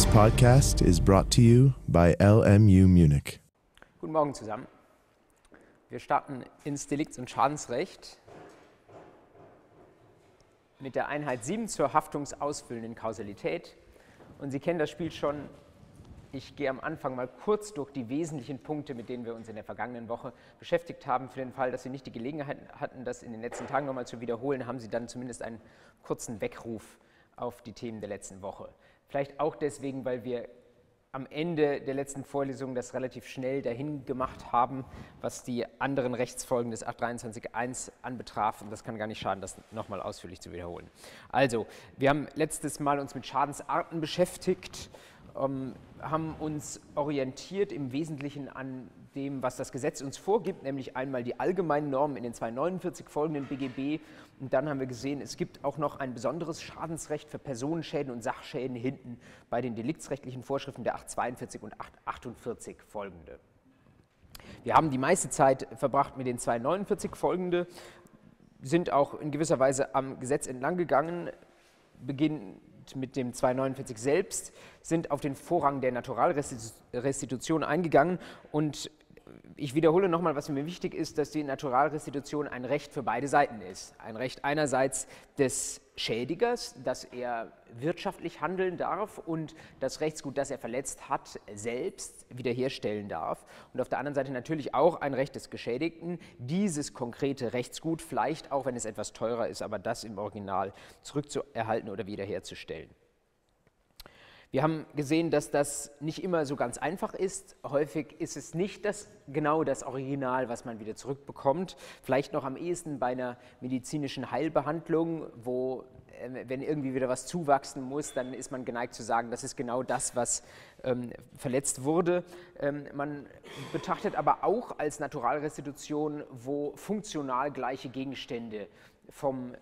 This podcast is brought to you by LMU Munich. Guten Morgen zusammen. Wir starten ins Delikts- und Schadensrecht mit der Einheit 7 zur haftungsausfüllenden Kausalität. Und Sie kennen das Spiel schon. Ich gehe am Anfang mal kurz durch die wesentlichen Punkte, mit denen wir uns in der vergangenen Woche beschäftigt haben. Für den Fall, dass Sie nicht die Gelegenheit hatten, das in den letzten Tagen nochmal zu wiederholen, haben Sie dann zumindest einen kurzen Weckruf auf die Themen der letzten Woche. Vielleicht auch deswegen, weil wir am Ende der letzten Vorlesung das relativ schnell dahin gemacht haben, was die anderen Rechtsfolgen des 823.1 anbetraf. Und das kann gar nicht schaden, das nochmal ausführlich zu wiederholen. Also, wir haben letztes Mal uns mit Schadensarten beschäftigt ähm, haben uns orientiert im Wesentlichen an dem, was das Gesetz uns vorgibt, nämlich einmal die allgemeinen Normen in den 249 folgenden BGB und dann haben wir gesehen, es gibt auch noch ein besonderes Schadensrecht für Personenschäden und Sachschäden hinten bei den deliktsrechtlichen Vorschriften der 842 und 848 folgende. Wir haben die meiste Zeit verbracht mit den 249 folgende, sind auch in gewisser Weise am Gesetz entlang gegangen, beginnen mit dem 249 selbst, sind auf den Vorrang der Naturalrestitution eingegangen und ich wiederhole nochmal, was mir wichtig ist, dass die Naturalrestitution ein Recht für beide Seiten ist. Ein Recht einerseits des Schädigers, dass er wirtschaftlich handeln darf und das Rechtsgut, das er verletzt hat, selbst wiederherstellen darf. Und auf der anderen Seite natürlich auch ein Recht des Geschädigten, dieses konkrete Rechtsgut, vielleicht auch wenn es etwas teurer ist, aber das im Original zurückzuerhalten oder wiederherzustellen. Wir haben gesehen, dass das nicht immer so ganz einfach ist. Häufig ist es nicht das, genau das Original, was man wieder zurückbekommt. Vielleicht noch am ehesten bei einer medizinischen Heilbehandlung, wo, äh, wenn irgendwie wieder was zuwachsen muss, dann ist man geneigt zu sagen, das ist genau das, was ähm, verletzt wurde. Ähm, man betrachtet aber auch als Naturalrestitution, wo funktional gleiche Gegenstände vom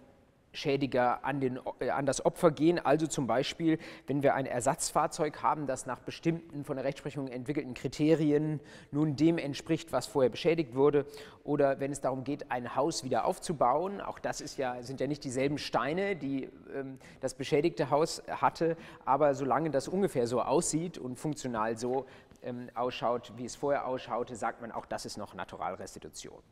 Schädiger an, den, äh, an, das Opfer gehen. Also zum Beispiel, wenn wir ein Ersatzfahrzeug haben, das nach bestimmten von der Rechtsprechung entwickelten Kriterien nun dem entspricht, was vorher beschädigt wurde, oder wenn es darum geht, ein Haus wieder aufzubauen. Auch das ist ja, sind ja nicht dieselben Steine, die ähm, das beschädigte Haus hatte, aber solange das ungefähr so aussieht und funktional so ähm, ausschaut, wie es vorher ausschaute, sagt man auch, das ist noch Naturalrestitution.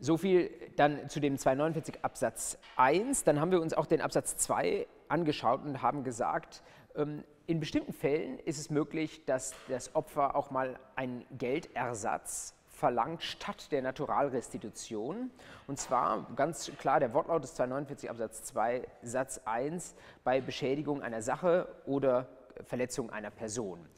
So viel dann zu dem 249 Absatz 1. Dann haben wir uns auch den Absatz 2 angeschaut und haben gesagt, ähm, in bestimmten Fällen ist es möglich, dass das Opfer auch mal einen Geldersatz verlangt statt der Naturalrestitution. Und zwar ganz klar der Wortlaut des 249 Absatz 2 Satz 1 bei Beschädigung einer Sache oder Verletzung einer Person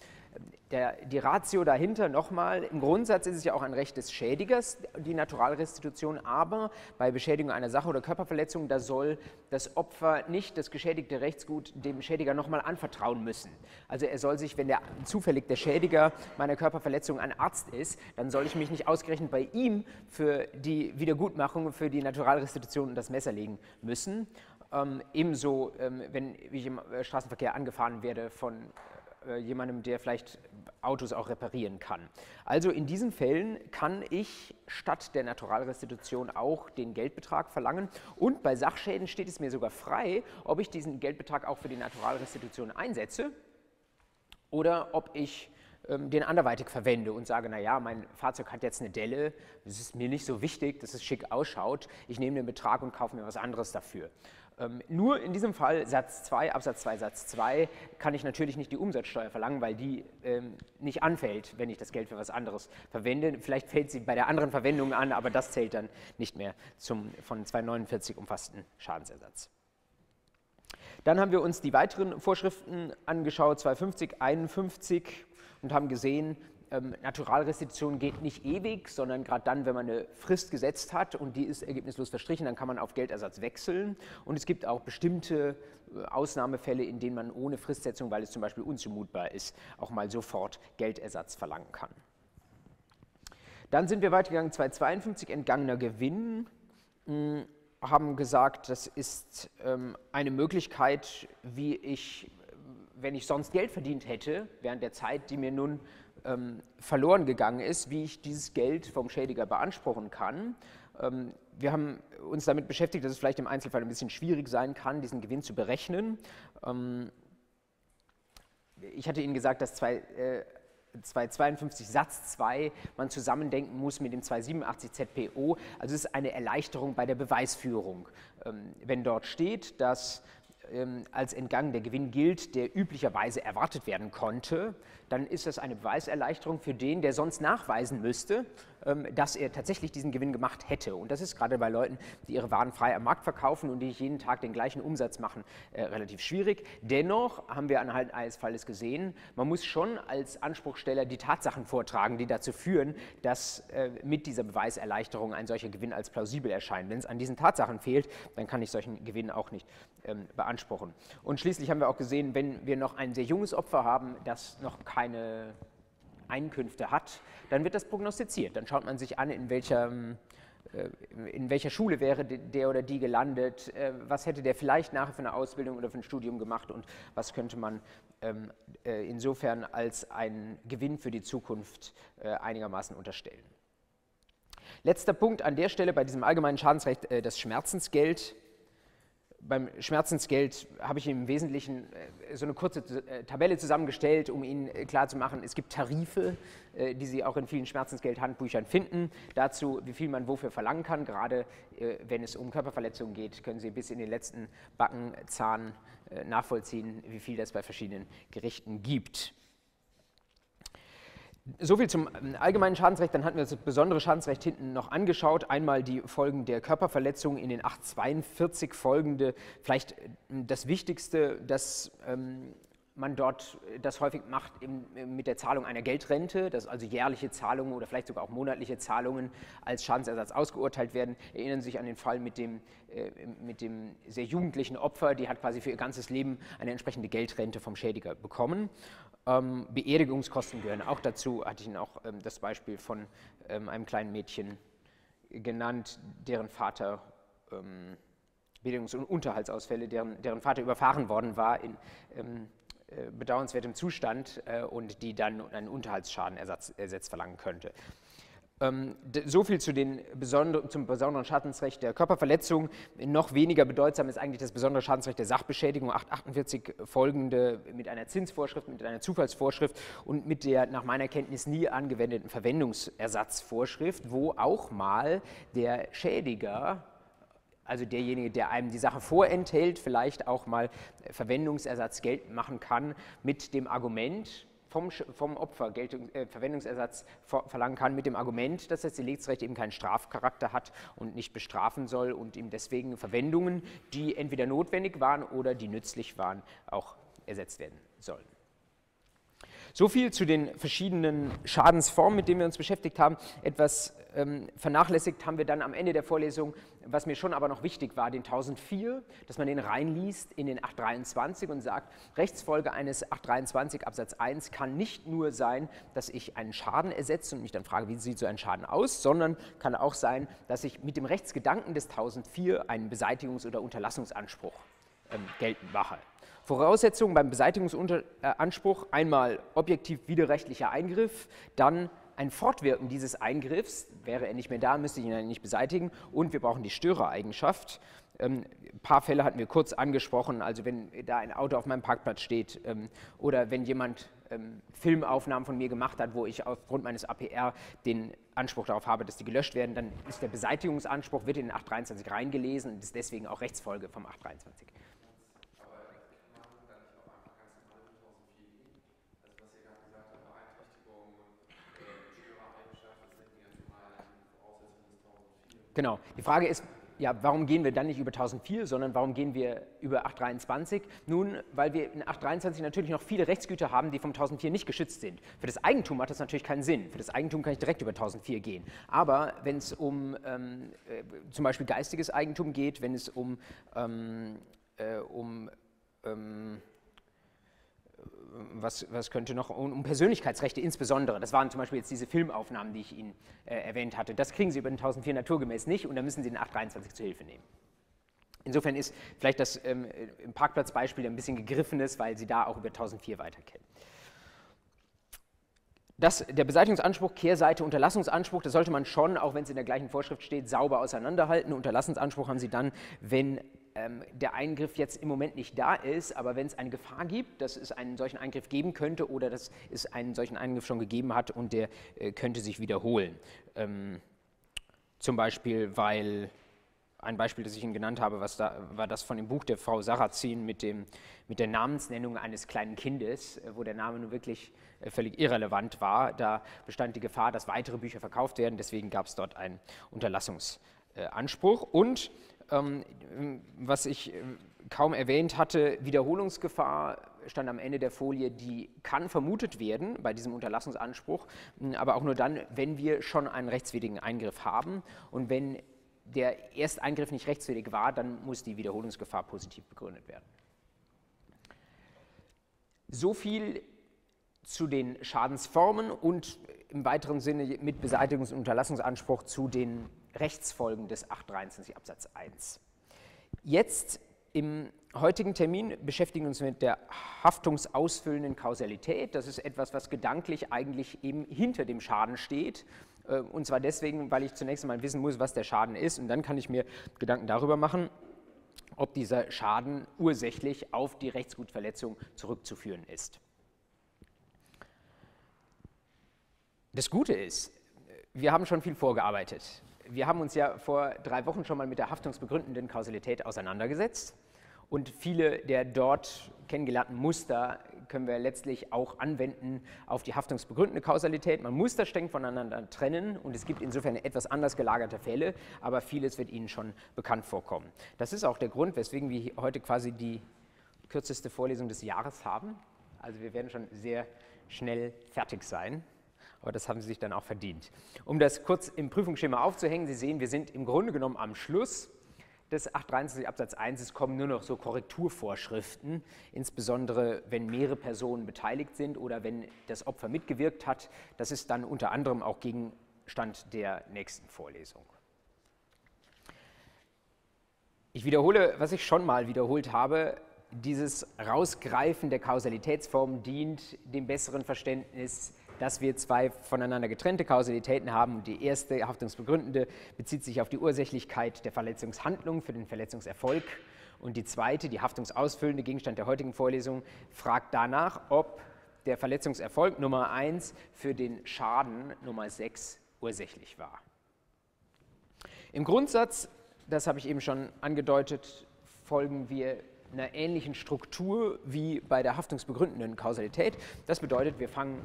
der, die Ratio dahinter nochmal, im Grundsatz ist es ja auch ein Recht des Schädigers, die Naturalrestitution, aber bei Beschädigung einer Sache oder Körperverletzung, da soll das Opfer nicht das geschädigte Rechtsgut dem Schädiger nochmal anvertrauen müssen. Also er soll sich, wenn der zufällig der Schädiger meiner Körperverletzung ein Arzt ist, dann soll ich mich nicht ausgerechnet bei ihm für die Wiedergutmachung, für die Naturalrestitution und das Messer legen müssen. Ähm, ebenso, ähm, wenn ich im äh, Straßenverkehr angefahren werde von äh, jemandem, der vielleicht Autos auch reparieren kann. Also in diesen Fällen kann ich statt der Naturalrestitution auch den Geldbetrag verlangen und bei Sachschäden steht es mir sogar frei, ob ich diesen Geldbetrag auch für die Naturalrestitution einsetze oder ob ich ähm, den anderweitig verwende und sage, naja, mein Fahrzeug hat jetzt eine Delle, das ist mir nicht so wichtig, dass es schick ausschaut, ich nehme den Betrag und kaufe mir was anderes dafür. Ähm, nur in diesem Fall Satz 2, Absatz 2, Satz 2 kann ich natürlich nicht die Umsatzsteuer verlangen, weil die ähm, nicht anfällt, wenn ich das Geld für was anderes verwende. Vielleicht fällt sie bei der anderen Verwendung an, aber das zählt dann nicht mehr zum von 249 umfassten Schadensersatz. Dann haben wir uns die weiteren Vorschriften angeschaut, 250, 51 und haben gesehen, ähm, Naturalrestitution geht nicht ewig, sondern gerade dann, wenn man eine Frist gesetzt hat und die ist ergebnislos verstrichen, dann kann man auf Geldersatz wechseln. Und es gibt auch bestimmte äh, Ausnahmefälle, in denen man ohne Fristsetzung, weil es zum Beispiel unzumutbar ist, auch mal sofort Geldersatz verlangen kann. Dann sind wir weitergegangen, 252 entgangener Gewinn hm, haben gesagt, das ist ähm, eine Möglichkeit, wie ich, wenn ich sonst Geld verdient hätte, während der Zeit, die mir nun ähm, verloren gegangen ist, wie ich dieses Geld vom Schädiger beanspruchen kann. Ähm, wir haben uns damit beschäftigt, dass es vielleicht im Einzelfall ein bisschen schwierig sein kann, diesen Gewinn zu berechnen. Ähm, ich hatte Ihnen gesagt, dass zwei, äh, 252 Satz 2 man zusammendenken muss mit dem 287 ZPO. Also es ist eine Erleichterung bei der Beweisführung. Ähm, wenn dort steht, dass als entgangen der Gewinn gilt, der üblicherweise erwartet werden konnte, dann ist das eine Beweiserleichterung für den, der sonst nachweisen müsste, ähm, dass er tatsächlich diesen Gewinn gemacht hätte. Und das ist gerade bei Leuten, die ihre Waren frei am Markt verkaufen und die jeden Tag den gleichen Umsatz machen, äh, relativ schwierig. Dennoch haben wir anhand eines Falles gesehen, man muss schon als Anspruchsteller die Tatsachen vortragen, die dazu führen, dass äh, mit dieser Beweiserleichterung ein solcher Gewinn als plausibel erscheint. Wenn es an diesen Tatsachen fehlt, dann kann ich solchen Gewinn auch nicht ähm, beanspruchen. Und schließlich haben wir auch gesehen, wenn wir noch ein sehr junges Opfer haben, das noch keine Einkünfte hat, dann wird das prognostiziert. Dann schaut man sich an, in welcher, äh, in welcher Schule wäre der oder die gelandet, äh, was hätte der vielleicht nachher für eine Ausbildung oder für ein Studium gemacht und was könnte man ähm, äh, insofern als einen Gewinn für die Zukunft einigermaßen unterstellen. Letzter Punkt an der Stelle bei diesem allgemeinen Schadensrecht, das Schmerzensgeld beim Schmerzensgeld habe ich im Wesentlichen äh, so eine kurze äh, Tabelle zusammengestellt, um Ihnen äh, klarzumachen, es gibt Tarife, die Sie auch in vielen Schmerzensgeldhandbüchern finden, dazu, wie viel man wofür verlangen kann. Gerade wenn es um Körperverletzungen geht, können Sie bis in den letzten Backenzahn nachvollziehen, wie viel das bei verschiedenen Gerichten gibt. Soviel zum ähm, allgemeinen Schadensrecht, dann hatten wir das besondere Schadensrecht hinten noch angeschaut. Einmal die Folgen der Körperverletzung in den 842 folgende, vielleicht äh, das Wichtigste, dass ähm, man dort das häufig macht im, mit der Zahlung einer Geldrente, dass also jährliche Zahlungen oder vielleicht sogar auch monatliche Zahlungen als Schadensersatz ausgeurteilt werden. Erinnern Sie sich an den Fall mit dem, äh, mit dem sehr jugendlichen Opfer, die hat quasi für ihr ganzes Leben eine entsprechende Geldrente vom Schädiger bekommen. Ähm, Beerdigungskosten gehören auch dazu, hatte ich Ihnen auch ähm, das Beispiel von ähm, einem kleinen Mädchen genannt, deren Vater ähm, Beerdigungs- und Unterhaltsausfälle, deren, deren Vater überfahren worden war in ähm, äh, bedauernswertem Zustand äh, und die dann einen Unterhaltsschadenersatz verlangen könnte. Ähm, so viel zu den besonder, zum besonderen Schadensrecht der Körperverletzung. Noch weniger bedeutsam ist eigentlich das besondere Schadensrecht der Sachbeschädigung, 848 folgende mit einer Zinsvorschrift, mit einer Zufallsvorschrift und mit der nach meiner Kenntnis nie angewendeten Verwendungsersatzvorschrift, wo auch mal der Schädiger also derjenige, der einem die Sache vorenthält, vielleicht auch mal Verwendungsersatz geltend machen kann mit dem Argument, vom, vom Opfer Geltung, äh, Verwendungsersatz ver verlangen kann mit dem Argument, dass das Deliktsrecht eben keinen Strafcharakter hat und nicht bestrafen soll und ihm deswegen Verwendungen, die entweder notwendig waren oder die nützlich waren, auch ersetzt werden sollen. So viel zu den verschiedenen Schadensformen, mit denen wir uns beschäftigt haben. Etwas ähm, vernachlässigt haben wir dann am Ende der Vorlesung, was mir schon aber noch wichtig war, den 1004, dass man den reinliest in den 823 und sagt, Rechtsfolge eines 823 Absatz 1 kann nicht nur sein, dass ich einen Schaden ersetze und mich dann frage, wie sieht so ein Schaden aus, sondern kann auch sein, dass ich mit dem Rechtsgedanken des 1004 einen Beseitigungs- oder Unterlassungsanspruch ähm, geltend mache. Voraussetzungen beim Beseitigungsanspruch einmal objektiv widerrechtlicher Eingriff, dann ein Fortwirken dieses Eingriffs, wäre er nicht mehr da, müsste ich ihn nicht beseitigen und wir brauchen die Störereigenschaft. Ähm, ein paar Fälle hatten wir kurz angesprochen, also wenn da ein Auto auf meinem Parkplatz steht ähm, oder wenn jemand ähm, Filmaufnahmen von mir gemacht hat, wo ich aufgrund meines APR den Anspruch darauf habe, dass die gelöscht werden, dann ist der Beseitigungsanspruch, wird in den 823 reingelesen und ist deswegen auch Rechtsfolge vom 823. Genau. Die Frage ist, ja, warum gehen wir dann nicht über 1004, sondern warum gehen wir über 823? Nun, weil wir in 823 natürlich noch viele Rechtsgüter haben, die vom 1004 nicht geschützt sind. Für das Eigentum hat das natürlich keinen Sinn. Für das Eigentum kann ich direkt über 1004 gehen. Aber wenn es um ähm, äh, zum Beispiel geistiges Eigentum geht, wenn es um, ähm, äh, um ähm, was, was, könnte noch, um Persönlichkeitsrechte insbesondere, das waren zum Beispiel jetzt diese Filmaufnahmen, die ich Ihnen äh, erwähnt hatte, das kriegen Sie über den 1004 naturgemäß nicht und da müssen Sie den 823 zu Hilfe nehmen. Insofern ist vielleicht das ähm, im Parkplatzbeispiel ein bisschen gegriffenes, weil Sie da auch über 1004 weiterkennen. Das, der Beseitigungsanspruch, Kehrseite, Unterlassungsanspruch, das sollte man schon, auch wenn es in der gleichen Vorschrift steht, sauber auseinanderhalten. Unterlassensanspruch haben Sie dann, wenn ähm, der Eingriff jetzt im Moment nicht da ist, aber wenn es eine Gefahr gibt, dass es einen solchen Eingriff geben könnte oder dass es einen solchen Eingriff schon gegeben hat und der äh, könnte sich wiederholen. Ähm, zum Beispiel, weil ein Beispiel, das ich Ihnen genannt habe, was da, war das von dem Buch der Frau Sarrazin mit, dem, mit der Namensnennung eines kleinen Kindes, äh, wo der Name nun wirklich äh, völlig irrelevant war. Da bestand die Gefahr, dass weitere Bücher verkauft werden. Deswegen gab es dort einen Unterlassungsanspruch. Und was ich äh, kaum erwähnt hatte, Wiederholungsgefahr stand am Ende der Folie, die kann vermutet werden bei diesem Unterlassungsanspruch, aber auch nur dann, wenn wir schon einen rechtswidrigen Eingriff haben und wenn der Ersteingriff nicht rechtswidrig war, dann muss die Wiederholungsgefahr positiv begründet werden. So viel zu den Schadensformen und im weiteren Sinne mit Beseitigungs- und Unterlassungsanspruch zu den Rechtsfolgen des 823 Absatz 1. Jetzt im heutigen Termin beschäftigen wir uns mit der haftungsausfüllenden Kausalität. Das ist etwas, was gedanklich eigentlich eben hinter dem Schaden steht äh, und zwar deswegen, weil ich zunächst einmal wissen muss, was der Schaden ist und dann kann ich mir Gedanken darüber machen, ob dieser Schaden ursächlich auf die Rechtsgutverletzung zurückzuführen ist. Das Gute ist, wir haben schon viel vorgearbeitet. Wir haben uns ja vor drei Wochen schon mal mit der haftungsbegründenden Kausalität auseinandergesetzt und viele der dort kennengelernten Muster können wir letztlich auch anwenden auf die haftungsbegründende Kausalität. Man muss das streng voneinander trennen und es gibt insofern etwas anders gelagerte Fälle, aber vieles wird Ihnen schon bekannt vorkommen. Das ist auch der Grund, weswegen wir heute quasi die kürzeste Vorlesung des Jahres haben. Also wir werden schon sehr schnell fertig sein aber das haben Sie sich dann auch verdient. Um das kurz im Prüfungsschema aufzuhängen, Sie sehen, wir sind im Grunde genommen am Schluss des 823 Absatz 1 es kommen nur noch so Korrekturvorschriften, insbesondere wenn mehrere Personen beteiligt sind oder wenn das Opfer mitgewirkt hat. Das ist dann unter anderem auch Gegenstand der nächsten Vorlesung. Ich wiederhole, was ich schon mal wiederholt habe. Dieses Rausgreifen der Kausalitätsform dient dem besseren Verständnis dass wir zwei voneinander getrennte Kausalitäten haben. die erste, haftungsbegründende, bezieht sich auf die Ursächlichkeit der Verletzungshandlung für den Verletzungserfolg. Und die zweite, die haftungsausfüllende, Gegenstand der heutigen Vorlesung, fragt danach, ob der Verletzungserfolg Nummer 1 für den Schaden Nummer 6 ursächlich war. Im Grundsatz, das habe ich eben schon angedeutet, folgen wir einer ähnlichen Struktur wie bei der haftungsbegründenden Kausalität. Das bedeutet, wir fangen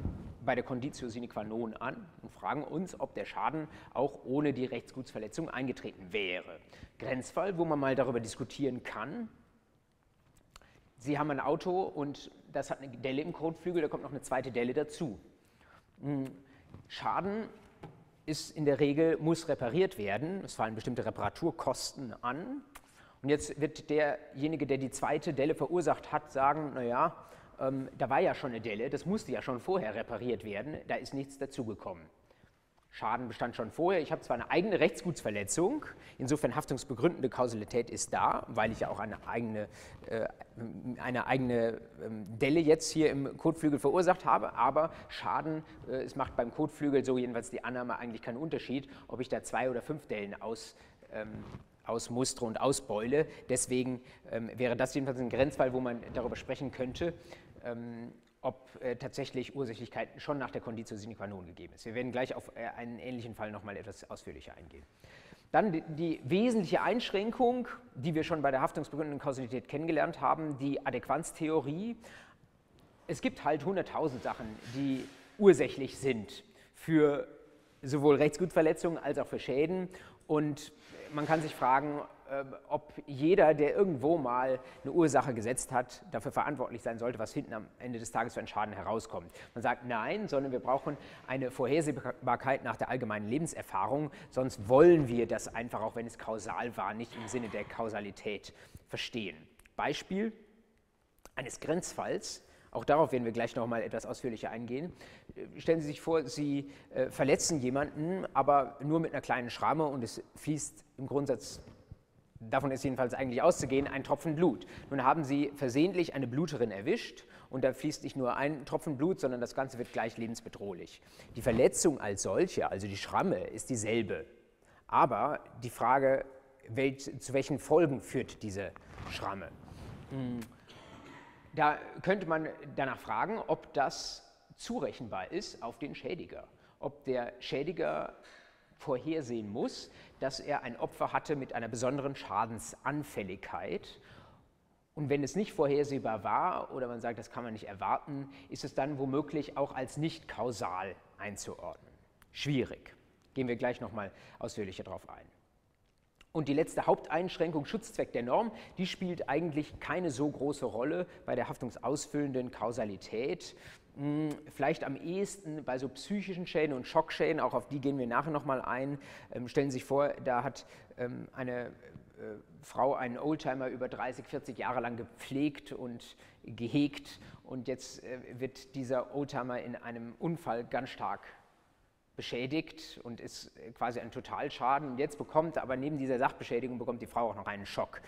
bei der Conditio sine qua non an und fragen uns, ob der Schaden auch ohne die Rechtsgutsverletzung eingetreten wäre. Grenzfall, wo man mal darüber diskutieren kann. Sie haben ein Auto und das hat eine Delle im Kotflügel, da kommt noch eine zweite Delle dazu. Hm, Schaden ist in der Regel, muss repariert werden. Es fallen bestimmte Reparaturkosten an. Und jetzt wird derjenige, der die zweite Delle verursacht hat, sagen, naja, ähm, da war ja schon eine Delle, das musste ja schon vorher repariert werden, da ist nichts dazugekommen. Schaden bestand schon vorher. Ich habe zwar eine eigene Rechtsgutsverletzung, insofern haftungsbegründende Kausalität ist da, weil ich ja auch eine eigene, äh, eine eigene ähm, Delle jetzt hier im Kotflügel verursacht habe, aber Schaden, äh, es macht beim Kotflügel so jedenfalls die Annahme eigentlich keinen Unterschied, ob ich da zwei oder fünf Dellen aus, ähm, ausmustere und ausbeule. Deswegen ähm, wäre das jedenfalls ein Grenzfall, wo man darüber sprechen könnte, ob äh, tatsächlich Ursächlichkeit schon nach der Conditio sine qua non gegeben ist. Wir werden gleich auf äh, einen ähnlichen Fall nochmal etwas ausführlicher eingehen. Dann die, die, wesentliche Einschränkung, die wir schon bei der haftungsbegründenden Kausalität kennengelernt haben, die Adäquanztheorie. Es gibt halt 100.000 Sachen, die ursächlich sind für sowohl Rechtsgutverletzungen als auch für Schäden. Und man kann sich fragen, ähm, ob jeder, der irgendwo mal eine Ursache gesetzt hat, dafür verantwortlich sein sollte, was hinten am Ende des Tages für einen Schaden herauskommt. Man sagt nein, sondern wir brauchen eine Vorhersehbarkeit nach der allgemeinen Lebenserfahrung, sonst wollen wir das einfach, auch wenn es kausal war, nicht im Sinne der Kausalität verstehen. Beispiel eines Grenzfalls auch darauf werden wir gleich noch mal etwas ausführlicher eingehen. Äh, stellen Sie sich vor, Sie äh, verletzen jemanden, aber nur mit einer kleinen Schramme und es fließt im Grundsatz, davon ist jedenfalls eigentlich auszugehen, ein Tropfen Blut. Nun haben Sie versehentlich eine Bluterin erwischt und da fließt nicht nur ein Tropfen Blut, sondern das Ganze wird gleich lebensbedrohlich. Die Verletzung als solche, also die Schramme, ist dieselbe. Aber die Frage welch, zu welchen Folgen führt diese Schramme. Hm. Da könnte man danach fragen, ob das zurechenbar ist auf den Schädiger. Ob der Schädiger vorhersehen muss, dass er ein Opfer hatte mit einer besonderen Schadensanfälligkeit. Und wenn es nicht vorhersehbar war oder man sagt, das kann man nicht erwarten, ist es dann womöglich auch als nicht kausal einzuordnen. Schwierig. Gehen wir gleich nochmal ausführlicher darauf ein. Und die letzte Haupteinschränkung, Schutzzweck der Norm, die spielt eigentlich keine so große Rolle bei der haftungsausfüllenden Kausalität. Vielleicht am ehesten bei so psychischen Schäden und Schockschäden, auch auf die gehen wir nachher nochmal ein. Ähm, stellen Sie sich vor, da hat ähm, eine äh, Frau einen Oldtimer über 30, 40 Jahre lang gepflegt und gehegt und jetzt äh, wird dieser Oldtimer in einem Unfall ganz stark beschädigt und ist quasi ein Totalschaden. Und jetzt bekommt aber neben dieser Sachbeschädigung bekommt die Frau auch noch einen Schock.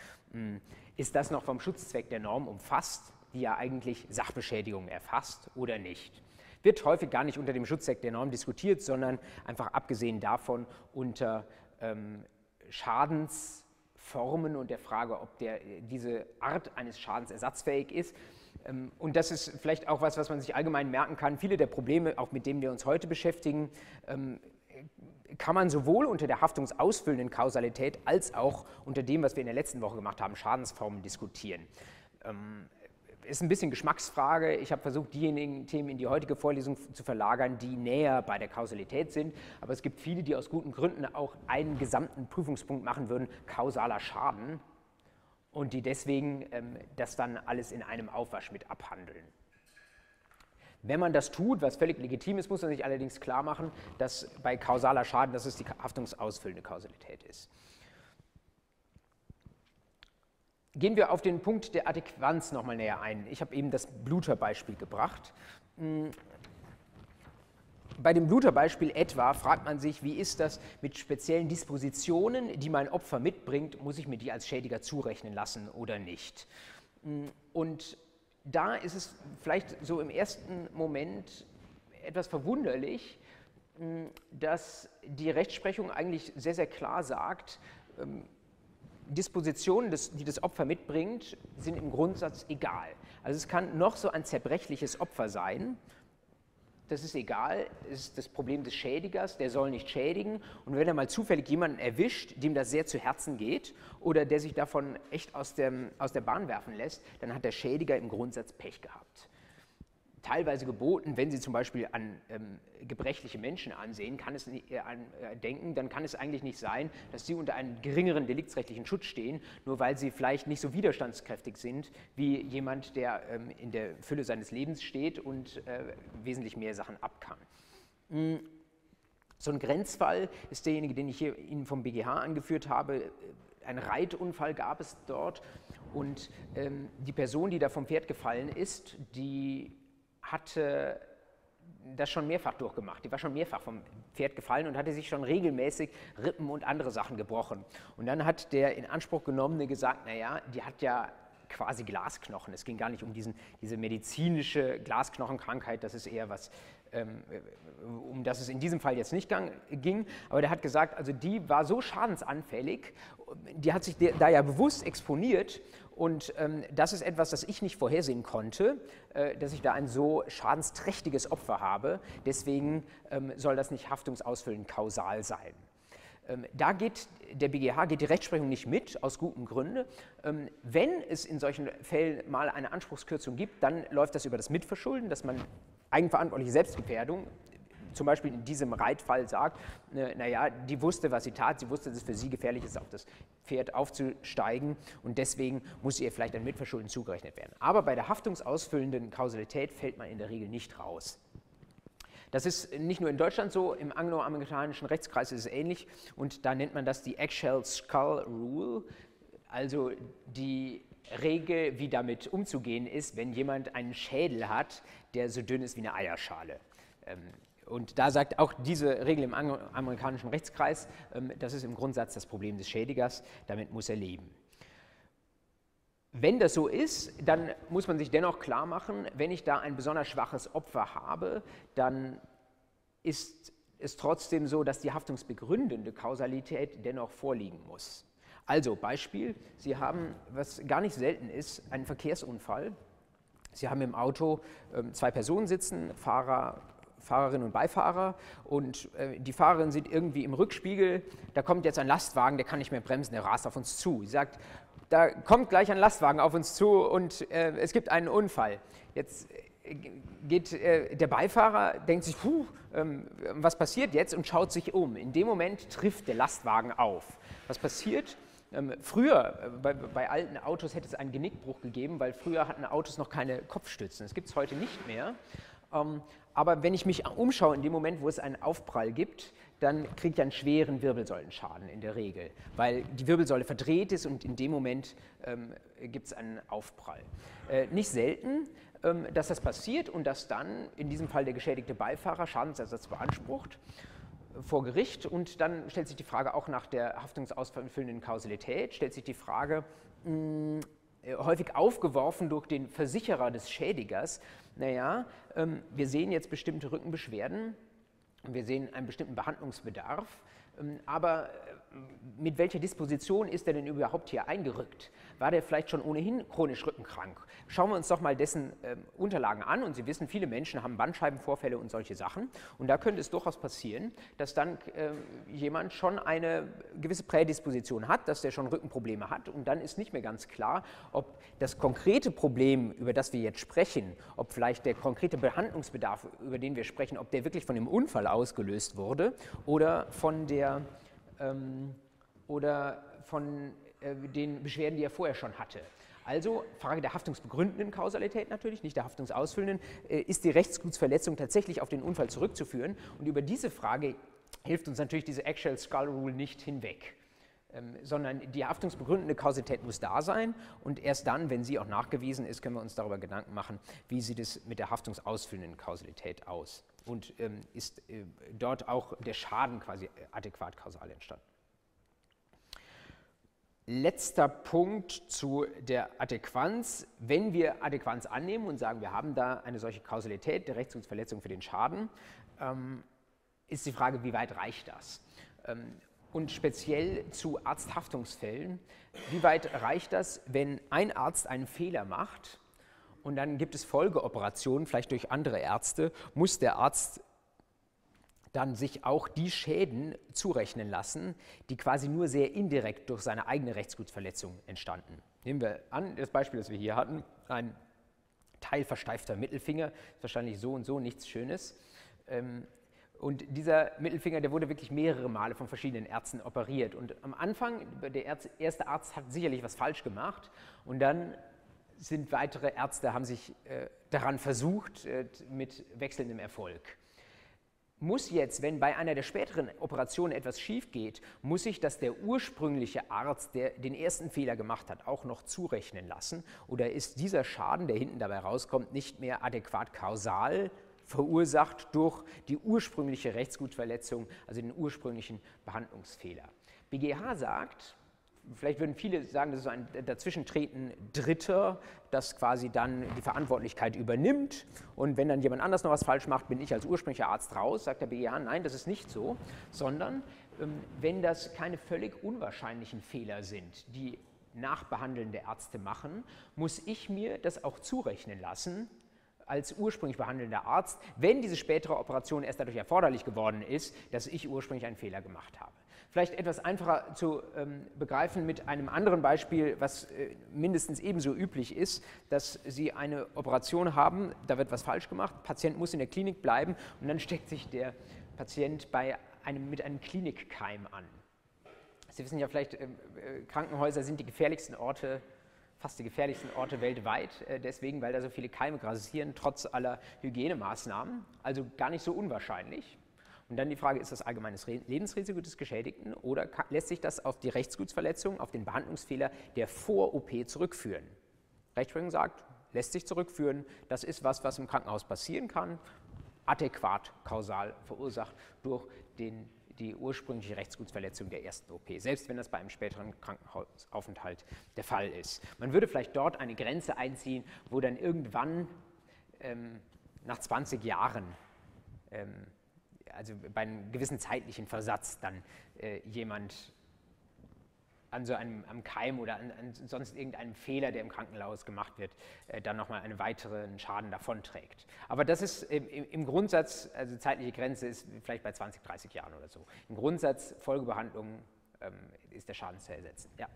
Ist das noch vom Schutzzweck der Norm umfasst, die ja eigentlich Sachbeschädigung erfasst oder nicht? Wird häufig gar nicht unter dem Schutzzweck der Norm diskutiert, sondern einfach abgesehen davon unter ähm, Schadensformen und der Frage, ob der, diese Art eines Schadens ersatzfähig ist. Ähm, und das ist vielleicht auch was, was man sich allgemein merken kann. Viele der Probleme, auch mit denen wir uns heute beschäftigen, ähm, kann man sowohl unter der haftungsausfüllenden Kausalität als auch unter dem, was wir in der letzten Woche gemacht haben, Schadensformen diskutieren. Ist ein bisschen Geschmacksfrage. Ich habe versucht, diejenigen Themen in die heutige Vorlesung zu verlagern, die näher bei der Kausalität sind. Aber es gibt viele, die aus guten Gründen auch einen gesamten Prüfungspunkt machen würden, kausaler Schaden und die deswegen ähm, das dann alles in einem Aufwasch mit abhandeln. Wenn man das tut, was völlig legitim ist, muss man sich allerdings klar machen, dass bei kausaler Schaden, dass es die haftungsausfüllende Kausalität ist. Gehen wir auf den Punkt der Adäquanz nochmal näher ein. Ich habe eben das Bluterbeispiel gebracht. Hm, bei dem Bluterbeispiel etwa fragt man sich, wie ist das mit speziellen Dispositionen, die mein Opfer mitbringt, muss ich mir die als Schädiger zurechnen lassen oder nicht? Und da ist es vielleicht so im ersten Moment etwas verwunderlich, dass die Rechtsprechung eigentlich sehr, sehr klar sagt, Dispositionen, die das Opfer mitbringt, sind im Grundsatz egal. Also es kann noch so ein zerbrechliches Opfer sein das ist egal, das ist das Problem des Schädigers, der soll nicht schädigen. Und wenn er mal zufällig jemanden erwischt, dem das sehr zu Herzen geht oder der sich davon echt aus, dem, aus der Bahn werfen lässt, dann hat der Schädiger im Grundsatz Pech gehabt teilweise geboten, wenn Sie zum Beispiel an ähm, gebrechliche Menschen ansehen, kann es nicht, äh, an, äh, denken, dann kann es eigentlich nicht sein, dass Sie unter einem geringeren deliktsrechtlichen Schutz stehen, nur weil Sie vielleicht nicht so widerstandskräftig sind wie jemand, der ähm, in der Fülle seines Lebens steht und äh, wesentlich mehr Sachen ab kann. Mhm. So ein Grenzfall ist derjenige, den ich hier Ihnen vom BGH angeführt habe. Ein Reitunfall gab es dort und ähm, die Person, die da vom Pferd gefallen ist, die hatte das schon mehrfach durchgemacht. Die war schon mehrfach vom Pferd gefallen und hatte sich schon regelmäßig Rippen und andere Sachen gebrochen. Und dann hat der in Anspruch genommene gesagt, naja, die hat ja quasi Glasknochen. Es ging gar nicht um diesen, diese medizinische Glasknochenkrankheit, das ist eher was, ähm, um das es in diesem Fall jetzt nicht ging. Aber der hat gesagt, also die war so schadensanfällig, die hat sich da ja bewusst exponiert und ähm, das ist etwas, das ich nicht vorhersehen konnte, äh, dass ich da ein so schadensträchtiges Opfer habe. Deswegen ähm, soll das nicht haftungsausfüllend kausal sein. Ähm, da geht der BGH geht die Rechtsprechung nicht mit, aus gutem Grunde. Ähm, wenn es in solchen Fällen mal eine Anspruchskürzung gibt, dann läuft das über das Mitverschulden, dass man eigenverantwortliche Selbstgefährdung zum Beispiel in diesem Reitfall sagt, äh, naja, die wusste, was sie tat, sie wusste, dass es für sie gefährlich ist, auf das Pferd aufzusteigen und deswegen muss ihr vielleicht ein Mitverschulden zugerechnet werden. Aber bei der haftungsausfüllenden Kausalität fällt man in der Regel nicht raus. Das ist nicht nur in Deutschland so, im angloamerikanischen Rechtskreis ist es ähnlich und da nennt man das die Eggshell Skull Rule, also die Regel, wie damit umzugehen ist, wenn jemand einen Schädel hat, der so dünn ist wie eine Eierschale. Ähm, und da sagt auch diese Regel im amerikanischen Rechtskreis, ähm, das ist im Grundsatz das Problem des Schädigers, damit muss er leben. Wenn das so ist, dann muss man sich dennoch klar machen, wenn ich da ein besonders schwaches Opfer habe, dann ist es trotzdem so, dass die haftungsbegründende Kausalität dennoch vorliegen muss. Also Beispiel, Sie haben, was gar nicht selten ist, einen Verkehrsunfall. Sie haben im Auto ähm, zwei Personen sitzen, Fahrer, Fahrerin und Beifahrer und äh, die Fahrerin sieht irgendwie im Rückspiegel, da kommt jetzt ein Lastwagen, der kann nicht mehr bremsen, der rast auf uns zu. Sie sagt, da kommt gleich ein Lastwagen auf uns zu und äh, es gibt einen Unfall. Jetzt äh, geht äh, der Beifahrer, denkt sich, puh, ähm, was passiert jetzt und schaut sich um. In dem Moment trifft der Lastwagen auf. Was passiert? Ähm, früher, äh, bei, bei, alten Autos hätte es einen Genickbruch gegeben, weil früher hatten Autos noch keine Kopfstützen. Das gibt es heute nicht mehr. Ähm, aber wenn ich mich umschaue, in dem Moment, wo es einen Aufprall gibt, dann kriege ich einen schweren Wirbelsäulenschaden in der Regel, weil die Wirbelsäule verdreht ist und in dem Moment ähm, gibt es einen Aufprall. Äh, nicht selten, ähm, dass das passiert und dass dann in diesem Fall der geschädigte Beifahrer Schadensersatz beansprucht vor Gericht und dann stellt sich die Frage auch nach der haftungsausfüllenden Kausalität, stellt sich die Frage, mh, hm, äh, häufig aufgeworfen durch den Versicherer des Schädigers, naja, ähm, wir sehen jetzt bestimmte Rückenbeschwerden, wir sehen einen bestimmten Behandlungsbedarf, aber äh, mit welcher Disposition ist er denn überhaupt hier eingerückt? War der vielleicht schon ohnehin chronisch rückenkrank? Schauen wir uns doch mal dessen äh, Unterlagen an und Sie wissen, viele Menschen haben Bandscheibenvorfälle und solche Sachen und da könnte es durchaus passieren, dass dann äh, jemand schon eine gewisse Prädisposition hat, dass der schon Rückenprobleme hat und dann ist nicht mehr ganz klar, ob das konkrete Problem, über das wir jetzt sprechen, ob vielleicht der konkrete Behandlungsbedarf, über den wir sprechen, ob der wirklich von dem Unfall ausgelöst wurde oder von der ähm, oder von äh, den Beschwerden, die er vorher schon hatte. Also Frage der haftungsbegründenden Kausalität natürlich, nicht der haftungsausfüllenden, äh, ist die Rechtsgutsverletzung tatsächlich auf den Unfall zurückzuführen? Und über diese Frage hilft uns natürlich diese Actual Skull Rule nicht hinweg. Ähm, sondern die haftungsbegründende Kausalität muss da sein und erst dann, wenn sie auch nachgewiesen ist, können wir uns darüber Gedanken machen, wie sieht es mit der haftungsausfüllenden Kausalität aus und ähm, ist äh, dort auch der Schaden quasi adäquat kausal entstanden. Letzter Punkt zu der Adäquanz. Wenn wir Adäquanz annehmen und sagen, wir haben da eine solche Kausalität der Rechtsgutsverletzung für den Schaden, ähm, ist die Frage, wie weit reicht das? Ähm, und speziell zu Arzthaftungsfällen. Wie weit reicht das, wenn ein Arzt einen Fehler macht und dann gibt es Folgeoperationen, vielleicht durch andere Ärzte, muss der Arzt dann sich auch die Schäden zurechnen lassen, die quasi nur sehr indirekt durch seine eigene Rechtsgutsverletzung entstanden. Nehmen wir an, das Beispiel, das wir hier hatten, ein teilversteifter Mittelfinger, ist wahrscheinlich so und so nichts Schönes. Ähm, und dieser Mittelfinger, der wurde wirklich mehrere Male von verschiedenen Ärzten operiert. Und am Anfang, der erste Arzt hat sicherlich was falsch gemacht. Und dann sind weitere Ärzte, haben sich äh, daran versucht, äh, mit wechselndem Erfolg. Muss jetzt, wenn bei einer der späteren Operationen etwas schief geht, muss ich das der ursprüngliche Arzt, der den ersten Fehler gemacht hat, auch noch zurechnen lassen? Oder ist dieser Schaden, der hinten dabei rauskommt, nicht mehr adäquat kausal verursacht durch die ursprüngliche Rechtsgutverletzung, also den ursprünglichen Behandlungsfehler. BGH sagt, vielleicht würden viele sagen, das ist ein Dazwischentreten Dritter, das quasi dann die Verantwortlichkeit übernimmt. Und wenn dann jemand anders noch was falsch macht, bin ich als ursprünglicher Arzt raus, sagt der BGH, nein, das ist nicht so, sondern ähm, wenn das keine völlig unwahrscheinlichen Fehler sind, die nachbehandelnde Ärzte machen, muss ich mir das auch zurechnen lassen, als ursprünglich behandelnder Arzt, wenn diese spätere Operation erst dadurch erforderlich geworden ist, dass ich ursprünglich einen Fehler gemacht habe. Vielleicht etwas einfacher zu ähm, begreifen mit einem anderen Beispiel, was äh, mindestens ebenso üblich ist, dass Sie eine Operation haben, da wird was falsch gemacht, Patient muss in der Klinik bleiben und dann steckt sich der Patient bei einem, mit einem Klinikkeim an. Sie wissen ja vielleicht, äh, äh Krankenhäuser sind die gefährlichsten Orte fast die gefährlichsten Orte weltweit, äh, deswegen, weil da so viele Keime grassieren, trotz aller Hygienemaßnahmen. Also gar nicht so unwahrscheinlich. Und dann die Frage, ist das allgemeines Lebensrisiko des Geschädigten oder lässt sich das auf die Rechtsgutsverletzung, auf den Behandlungsfehler der Vor-OP zurückführen? Rechtsprechung sagt, lässt sich zurückführen, das ist was, was im Krankenhaus passieren kann, adäquat kausal verursacht durch den die ursprüngliche Rechtsgutsverletzung der ersten OP, selbst wenn das bei einem späteren Krankenhausaufenthalt der Fall ist. Man würde vielleicht dort eine Grenze einziehen, wo dann irgendwann ähm, nach 20 Jahren, ähm, also bei einem gewissen zeitlichen Versatz, dann äh, jemand an so einem am Keim oder an, an, sonst irgendeinem Fehler, der im Krankenhaus gemacht wird, äh, dann nochmal einen weiteren Schaden davonträgt. Aber das ist im, im, Grundsatz, also zeitliche Grenze ist vielleicht bei 20, 30 Jahren oder so. Im Grundsatz Folgebehandlung ähm, ist der Schaden zu ersetzen. Ja.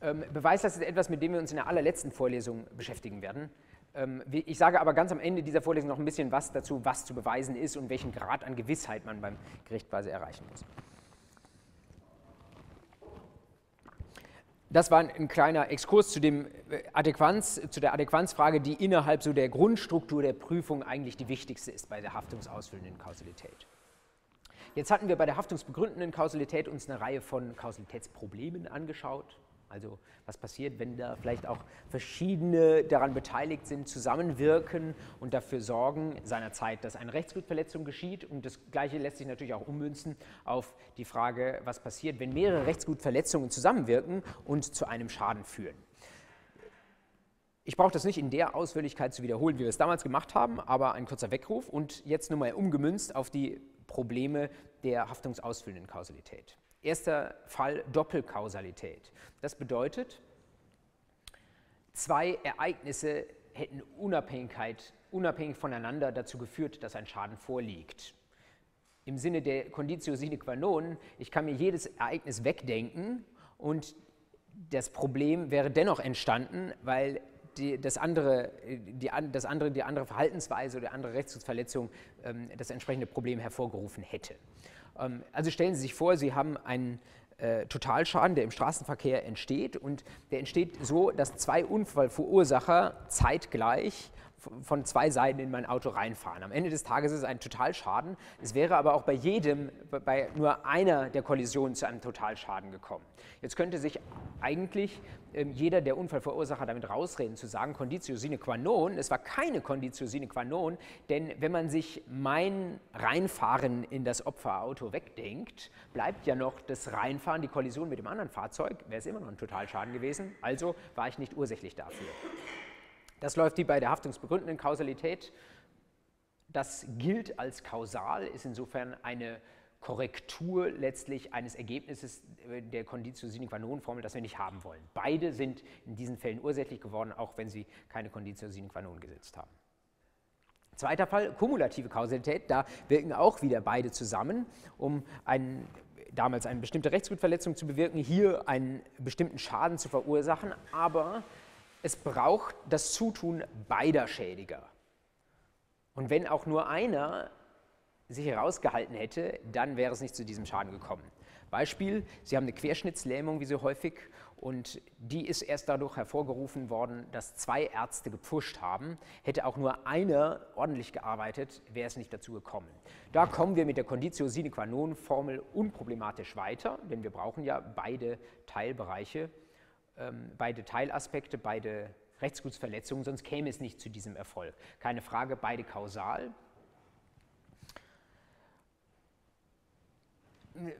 Beweislast ist etwas, mit dem wir uns in der allerletzten Vorlesung beschäftigen werden. Ähm, ich sage aber ganz am Ende dieser Vorlesung noch ein bisschen was dazu, was zu beweisen ist und welchen Grad an Gewissheit man beim Gericht quasi erreichen muss. Das war ein kleiner Exkurs zu, dem äh, Adäquanz, zu der Adäquanzfrage, die innerhalb so der Grundstruktur der Prüfung eigentlich die wichtigste ist bei der haftungsausfüllenden Kausalität. Jetzt hatten wir bei der haftungsbegründenden Kausalität uns eine Reihe von Kausalitätsproblemen angeschaut. Also was passiert, wenn da vielleicht auch verschiedene daran beteiligt sind, zusammenwirken und dafür sorgen seinerzeit, dass eine Rechtsgutverletzung geschieht. Und das Gleiche lässt sich natürlich auch ummünzen auf die Frage, was passiert, wenn mehrere Rechtsgutverletzungen zusammenwirken und zu einem Schaden führen. Ich brauche das nicht in der Ausführlichkeit zu wiederholen, wie wir es damals gemacht haben, aber ein kurzer Weckruf und jetzt nur mal umgemünzt auf die Probleme der haftungsausfüllenden Kausalität. Erster Fall Doppelkausalität. Das bedeutet, zwei Ereignisse hätten Unabhängigkeit, unabhängig voneinander dazu geführt, dass ein Schaden vorliegt. Im Sinne der Conditio sine qua non, ich kann mir jedes Ereignis wegdenken und das Problem wäre dennoch entstanden, weil die, das, andere, die, das andere, die andere Verhaltensweise oder die andere Rechtsschutzverletzung ähm, das entsprechende Problem hervorgerufen hätte. Ähm, also stellen Sie sich vor, Sie haben einen äh, Totalschaden, der im Straßenverkehr entsteht und der entsteht so, dass zwei Unfallverursacher zeitgleich von zwei Seiten in mein Auto reinfahren. Am Ende des Tages ist es ein Totalschaden. Es wäre aber auch bei jedem, bei nur einer der Kollisionen zu einem Totalschaden gekommen. Jetzt könnte sich eigentlich ähm, jeder der Unfallverursacher damit rausreden, zu sagen, Conditio sine qua non, es war keine Conditio sine qua non, denn wenn man sich mein Reinfahren in das Opferauto wegdenkt, bleibt ja noch das Reinfahren, die Kollision mit dem anderen Fahrzeug, wäre es immer noch ein Totalschaden gewesen, also war ich nicht ursächlich dafür. Das läuft wie bei der haftungsbegründenden Kausalität. Das gilt als kausal, ist insofern eine Korrektur letztlich eines Ergebnisses der Conditio sine qua non Formel, das wir nicht haben wollen. Beide sind in diesen Fällen ursächlich geworden, auch wenn sie keine Conditio sine qua non gesetzt haben. Zweiter Fall, kumulative Kausalität. Da wirken auch wieder beide zusammen, um einen, damals eine bestimmte Rechtsgutverletzung zu bewirken, hier einen bestimmten Schaden zu verursachen, aber es braucht das Zutun beider Schädiger. Und wenn auch nur einer sich herausgehalten hätte, dann wäre es nicht zu diesem Schaden gekommen. Beispiel, Sie haben eine Querschnittslähmung, wie so häufig, und die ist erst dadurch hervorgerufen worden, dass zwei Ärzte gepfuscht haben. Hätte auch nur einer ordentlich gearbeitet, wäre es nicht dazu gekommen. Da kommen wir mit der Conditio sine qua non Formel unproblematisch weiter, denn wir brauchen ja beide Teilbereiche ähm, beide Teilaspekte, beide Rechtsgutsverletzungen, sonst käme es nicht zu diesem Erfolg. Keine Frage, beide kausal.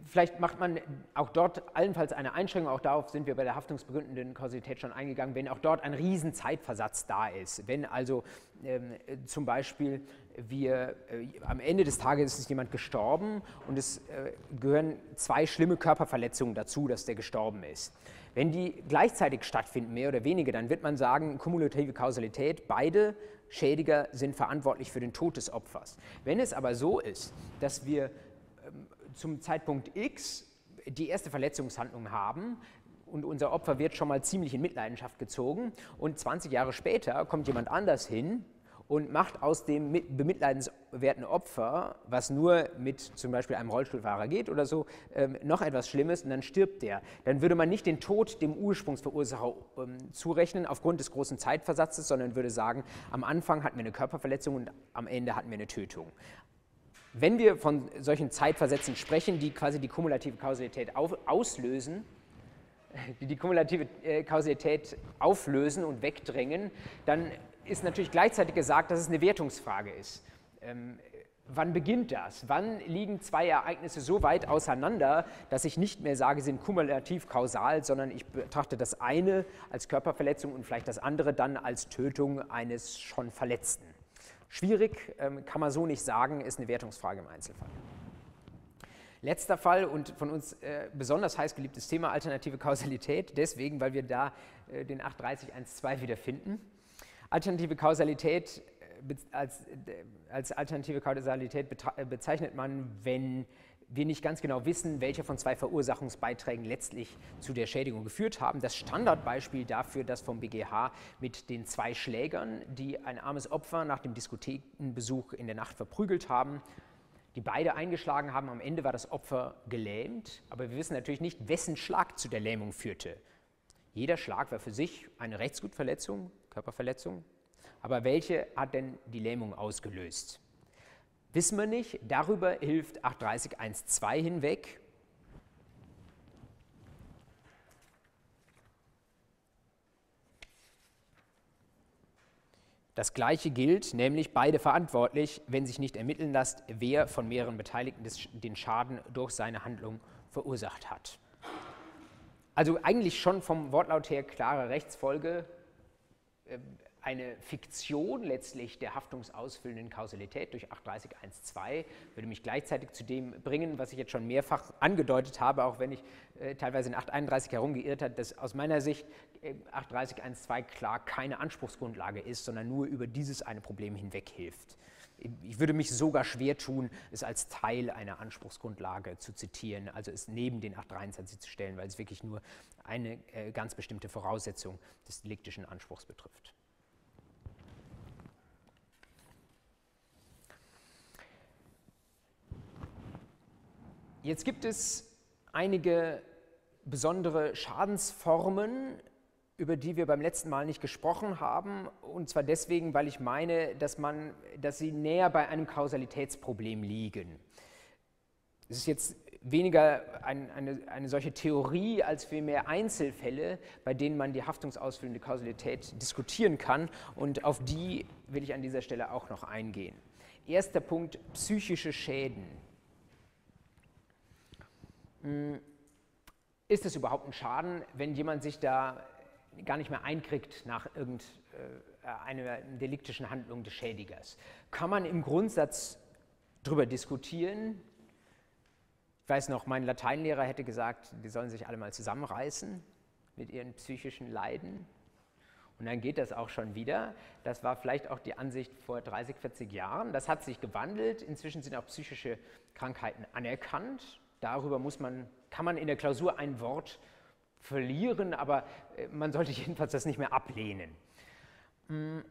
Vielleicht macht man auch dort allenfalls eine Einschränkung, auch darauf sind wir bei der haftungsbegründenden Kausalität schon eingegangen, wenn auch dort ein Riesenzeitversatz da ist. Wenn also ähm, zum Beispiel wir, äh, am Ende des Tages ist jemand gestorben und es äh, gehören zwei schlimme Körperverletzungen dazu, dass der gestorben ist. Wenn die gleichzeitig stattfinden, mehr oder weniger, dann wird man sagen, kumulative Kausalität, beide Schädiger sind verantwortlich für den Tod des Opfers. Wenn es aber so ist, dass wir ähm, zum Zeitpunkt X die erste Verletzungshandlung haben, und unser Opfer wird schon mal ziemlich in Mitleidenschaft gezogen und 20 Jahre später kommt jemand anders hin und macht aus dem bemitleidenswerten Opfer, was nur mit zum Beispiel einem Rollstuhlfahrer geht oder so, ähm, noch etwas Schlimmes und dann stirbt der. Dann würde man nicht den Tod dem Ursprungsverursacher ähm, zurechnen aufgrund des großen Zeitversatzes, sondern würde sagen, am Anfang hatten wir eine Körperverletzung und am Ende hatten wir eine Tötung. Wenn wir von solchen Zeitversätzen sprechen, die quasi die kumulative Kausalität auslösen, die die kumulative äh, Kausalität auflösen und wegdrängen, dann ist natürlich gleichzeitig gesagt, dass es eine Wertungsfrage ist. Ähm, wann beginnt das? Wann liegen zwei Ereignisse so weit auseinander, dass ich nicht mehr sage, sie sind kumulativ kausal, sondern ich betrachte das eine als Körperverletzung und vielleicht das andere dann als Tötung eines schon Verletzten? Schwierig, ähm, kann man so nicht sagen, ist eine Wertungsfrage im Einzelfall. Letzter Fall und von uns äh, besonders heiß geliebtes Thema alternative Kausalität, deswegen, weil wir da äh, den 830.1.2 wiederfinden. Alternative Kausalität äh, als, äh, als alternative Kausalität äh, bezeichnet man, wenn wir nicht ganz genau wissen, welche von zwei Verursachungsbeiträgen letztlich zu der Schädigung geführt haben. Das Standardbeispiel dafür, das vom BGH mit den zwei Schlägern, die ein armes Opfer nach dem Diskothekenbesuch in der Nacht verprügelt haben, die beide eingeschlagen haben. Am Ende war das Opfer gelähmt, aber wir wissen natürlich nicht, wessen Schlag zu der Lähmung führte. Jeder Schlag war für sich eine Rechtsgutverletzung, Körperverletzung, aber welche hat denn die Lähmung ausgelöst? Wissen wir nicht. Darüber hilft 830.1.2 hinweg. Das Gleiche gilt, nämlich beide verantwortlich, wenn sich nicht ermitteln lässt, wer von mehreren Beteiligten den Schaden durch seine Handlung verursacht hat. Also eigentlich schon vom Wortlaut her klare Rechtsfolge. Äh, eine Fiktion letztlich der haftungsausfüllenden Kausalität durch 830.1.2 würde mich gleichzeitig zu dem bringen, was ich jetzt schon mehrfach angedeutet habe, auch wenn ich äh, teilweise in 831 herumgeirrt habe, dass aus meiner Sicht äh, 830.1.2 klar keine Anspruchsgrundlage ist, sondern nur über dieses eine Problem hinweg hilft. Ich würde mich sogar schwer tun, es als Teil einer Anspruchsgrundlage zu zitieren, also es neben den 823 zu stellen, weil es wirklich nur eine äh, ganz bestimmte Voraussetzung des deliktischen Anspruchs betrifft. Jetzt gibt es einige besondere Schadensformen, über die wir beim letzten Mal nicht gesprochen haben. Und zwar deswegen, weil ich meine, dass, man, dass sie näher bei einem Kausalitätsproblem liegen. Es ist jetzt weniger ein, eine, eine solche Theorie als vielmehr Einzelfälle, bei denen man die haftungsausfüllende Kausalität diskutieren kann. Und auf die will ich an dieser Stelle auch noch eingehen. Erster Punkt, psychische Schäden. Hm, ist es überhaupt ein Schaden, wenn jemand sich da gar nicht mehr einkriegt nach irgendeiner äh, deliktischen Handlung des Schädigers? Kann man im Grundsatz darüber diskutieren? Ich weiß noch, mein Lateinlehrer hätte gesagt, die sollen sich alle mal zusammenreißen mit ihren psychischen Leiden. Und dann geht das auch schon wieder. Das war vielleicht auch die Ansicht vor 30, 40 Jahren. Das hat sich gewandelt. Inzwischen sind auch psychische Krankheiten anerkannt. Darüber muss man, kann man in der Klausur ein Wort verlieren, aber äh, man sollte jedenfalls das nicht mehr ablehnen. Hm.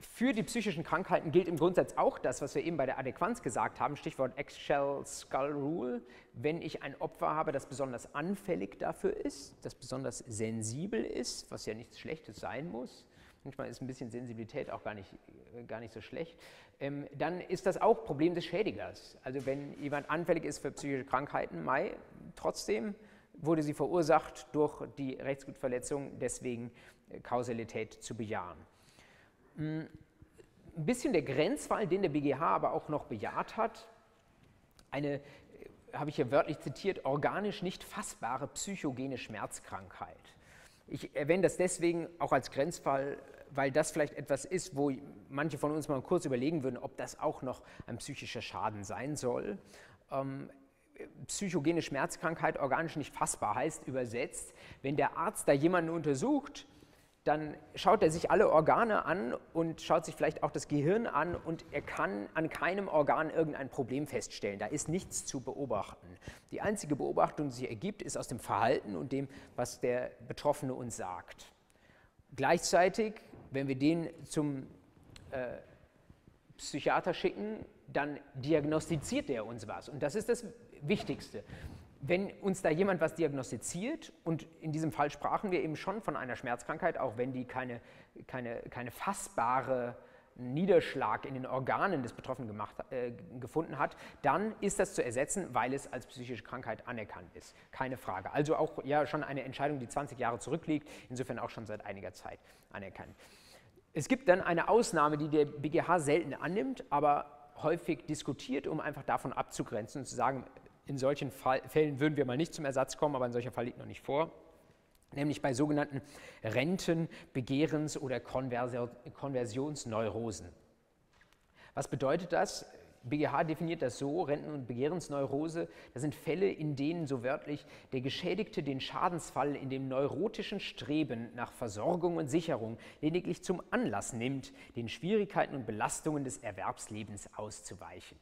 Für die psychischen Krankheiten gilt im Grundsatz auch das, was wir eben bei der Adäquanz gesagt haben, Stichwort Eggshell Skull Rule. Wenn ich ein Opfer habe, das besonders anfällig dafür ist, das besonders sensibel ist, was ja nichts Schlechtes sein muss, manchmal ist ein bisschen Sensibilität auch gar nicht, äh, gar nicht so schlecht, ähm, dann ist das auch Problem des Schädigers. Also wenn jemand anfällig ist für psychische Krankheiten, Mai, trotzdem wurde sie verursacht durch die Rechtsgutverletzung, deswegen äh, Kausalität zu bejahen. Hm, ein bisschen der Grenzfall, den der BGH aber auch noch bejaht hat, eine, äh, habe ich hier wörtlich zitiert, organisch nicht fassbare psychogene Schmerzkrankheit. Ich erwähne das deswegen auch als Grenzfall, weil das vielleicht etwas ist, wo manche von uns mal kurz überlegen würden, ob das auch noch ein psychischer Schaden sein soll. Psychogene Schmerzkrankheit organisch nicht fassbar heißt übersetzt, wenn der Arzt da jemanden untersucht dann schaut er sich alle Organe an und schaut sich vielleicht auch das Gehirn an und er kann an keinem Organ irgendein Problem feststellen. Da ist nichts zu beobachten. Die einzige Beobachtung, die sich ergibt, ist aus dem Verhalten und dem, was der Betroffene uns sagt. Gleichzeitig, wenn wir den zum äh, Psychiater schicken, dann diagnostiziert er uns was. Und das ist das Wichtigste wenn uns da jemand was diagnostiziert, und in diesem Fall sprachen wir eben schon von einer Schmerzkrankheit, auch wenn die keine, keine, keine fassbare Niederschlag in den Organen des Betroffenen gemacht, äh, gefunden hat, dann ist das zu ersetzen, weil es als psychische Krankheit anerkannt ist. Keine Frage. Also auch ja schon eine Entscheidung, die 20 Jahre zurückliegt, insofern auch schon seit einiger Zeit anerkannt. Es gibt dann eine Ausnahme, die der BGH selten annimmt, aber häufig diskutiert, um einfach davon abzugrenzen und zu sagen, in solchen Fällen würden wir mal nicht zum Ersatz kommen, aber ein solcher Fall liegt noch nicht vor, nämlich bei sogenannten Renten-, Begehrens- oder Konversionsneurosen. Was bedeutet das? BGH definiert das so, Renten- und Begehrensneurose, das sind Fälle, in denen so wörtlich der Geschädigte den Schadensfall in dem neurotischen Streben nach Versorgung und Sicherung lediglich zum Anlass nimmt, den Schwierigkeiten und Belastungen des Erwerbslebens auszuweichen.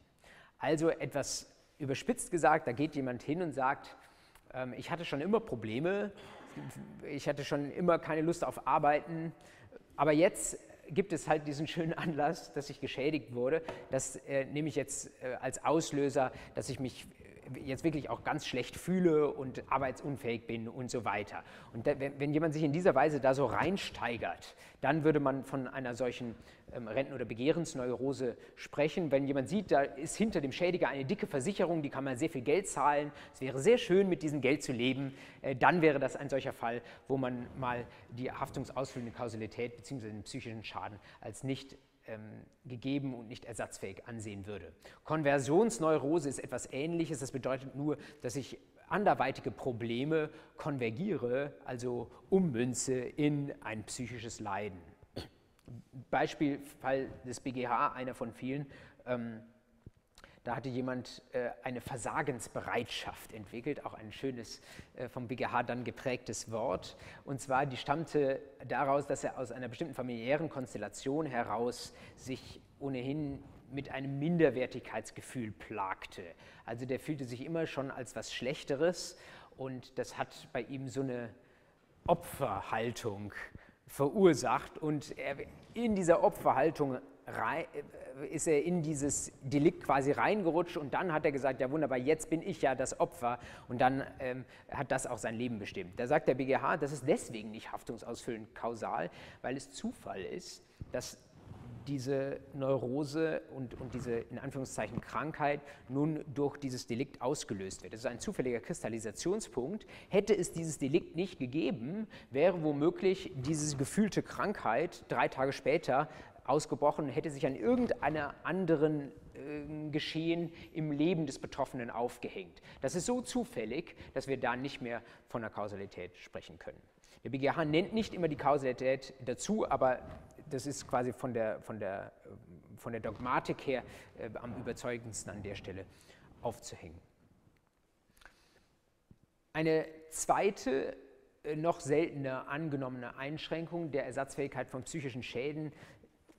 Also etwas überspitzt gesagt, da geht jemand hin und sagt, ähm, ich hatte schon immer Probleme, ich hatte schon immer keine Lust auf Arbeiten, aber jetzt gibt es halt diesen schönen Anlass, dass ich geschädigt wurde. Das äh, nehme ich jetzt äh, als Auslöser, dass ich mich jetzt wirklich auch ganz schlecht fühle und arbeitsunfähig bin und so weiter. Und da, wenn, wenn, jemand sich in dieser Weise da so reinsteigert, dann würde man von einer solchen ähm, Renten- oder Begehrensneurose sprechen. Wenn jemand sieht, da ist hinter dem Schädiger eine dicke Versicherung, die kann man sehr viel Geld zahlen, es wäre sehr schön, mit diesem Geld zu leben, äh, dann wäre das ein solcher Fall, wo man mal die haftungsausfüllende Kausalität bzw. den psychischen Schaden als nicht ähm, gegeben und nicht ersatzfähig ansehen würde. Konversionsneurose ist etwas Ähnliches. Das bedeutet nur, dass ich anderweitige Probleme konvergiere, also ummünze in ein psychisches Leiden. Beispielfall des BGH, einer von vielen. Ähm, da hatte jemand äh, eine Versagensbereitschaft entwickelt, auch ein schönes, äh, vom BGH dann geprägtes Wort. Und zwar, die stammte daraus, dass er aus einer bestimmten familiären Konstellation heraus sich ohnehin mit einem Minderwertigkeitsgefühl plagte. Also der fühlte sich immer schon als was Schlechteres und das hat bei ihm so eine Opferhaltung verursacht und er in dieser Opferhaltung rein, äh, ist er in dieses Delikt quasi reingerutscht und dann hat er gesagt, ja wunderbar, jetzt bin ich ja das Opfer und dann ähm, hat das auch sein Leben bestimmt. Da sagt der BGH, das ist deswegen nicht haftungsausfüllend kausal, weil es Zufall ist, dass diese Neurose und, und diese in Anführungszeichen Krankheit nun durch dieses Delikt ausgelöst wird. Das ist ein zufälliger Kristallisationspunkt. Hätte es dieses Delikt nicht gegeben, wäre womöglich diese gefühlte Krankheit drei Tage später ausgebrochen hätte sich an irgendeiner anderen äh, Geschehen im Leben des Betroffenen aufgehängt. Das ist so zufällig, dass wir da nicht mehr von der Kausalität sprechen können. Der BGH nennt nicht immer die Kausalität dazu, aber das ist quasi von der, von der, von der Dogmatik her äh, am überzeugendsten an der Stelle aufzuhängen. Eine zweite äh, noch seltener angenommene Einschränkung der Ersatzfähigkeit von psychischen Schäden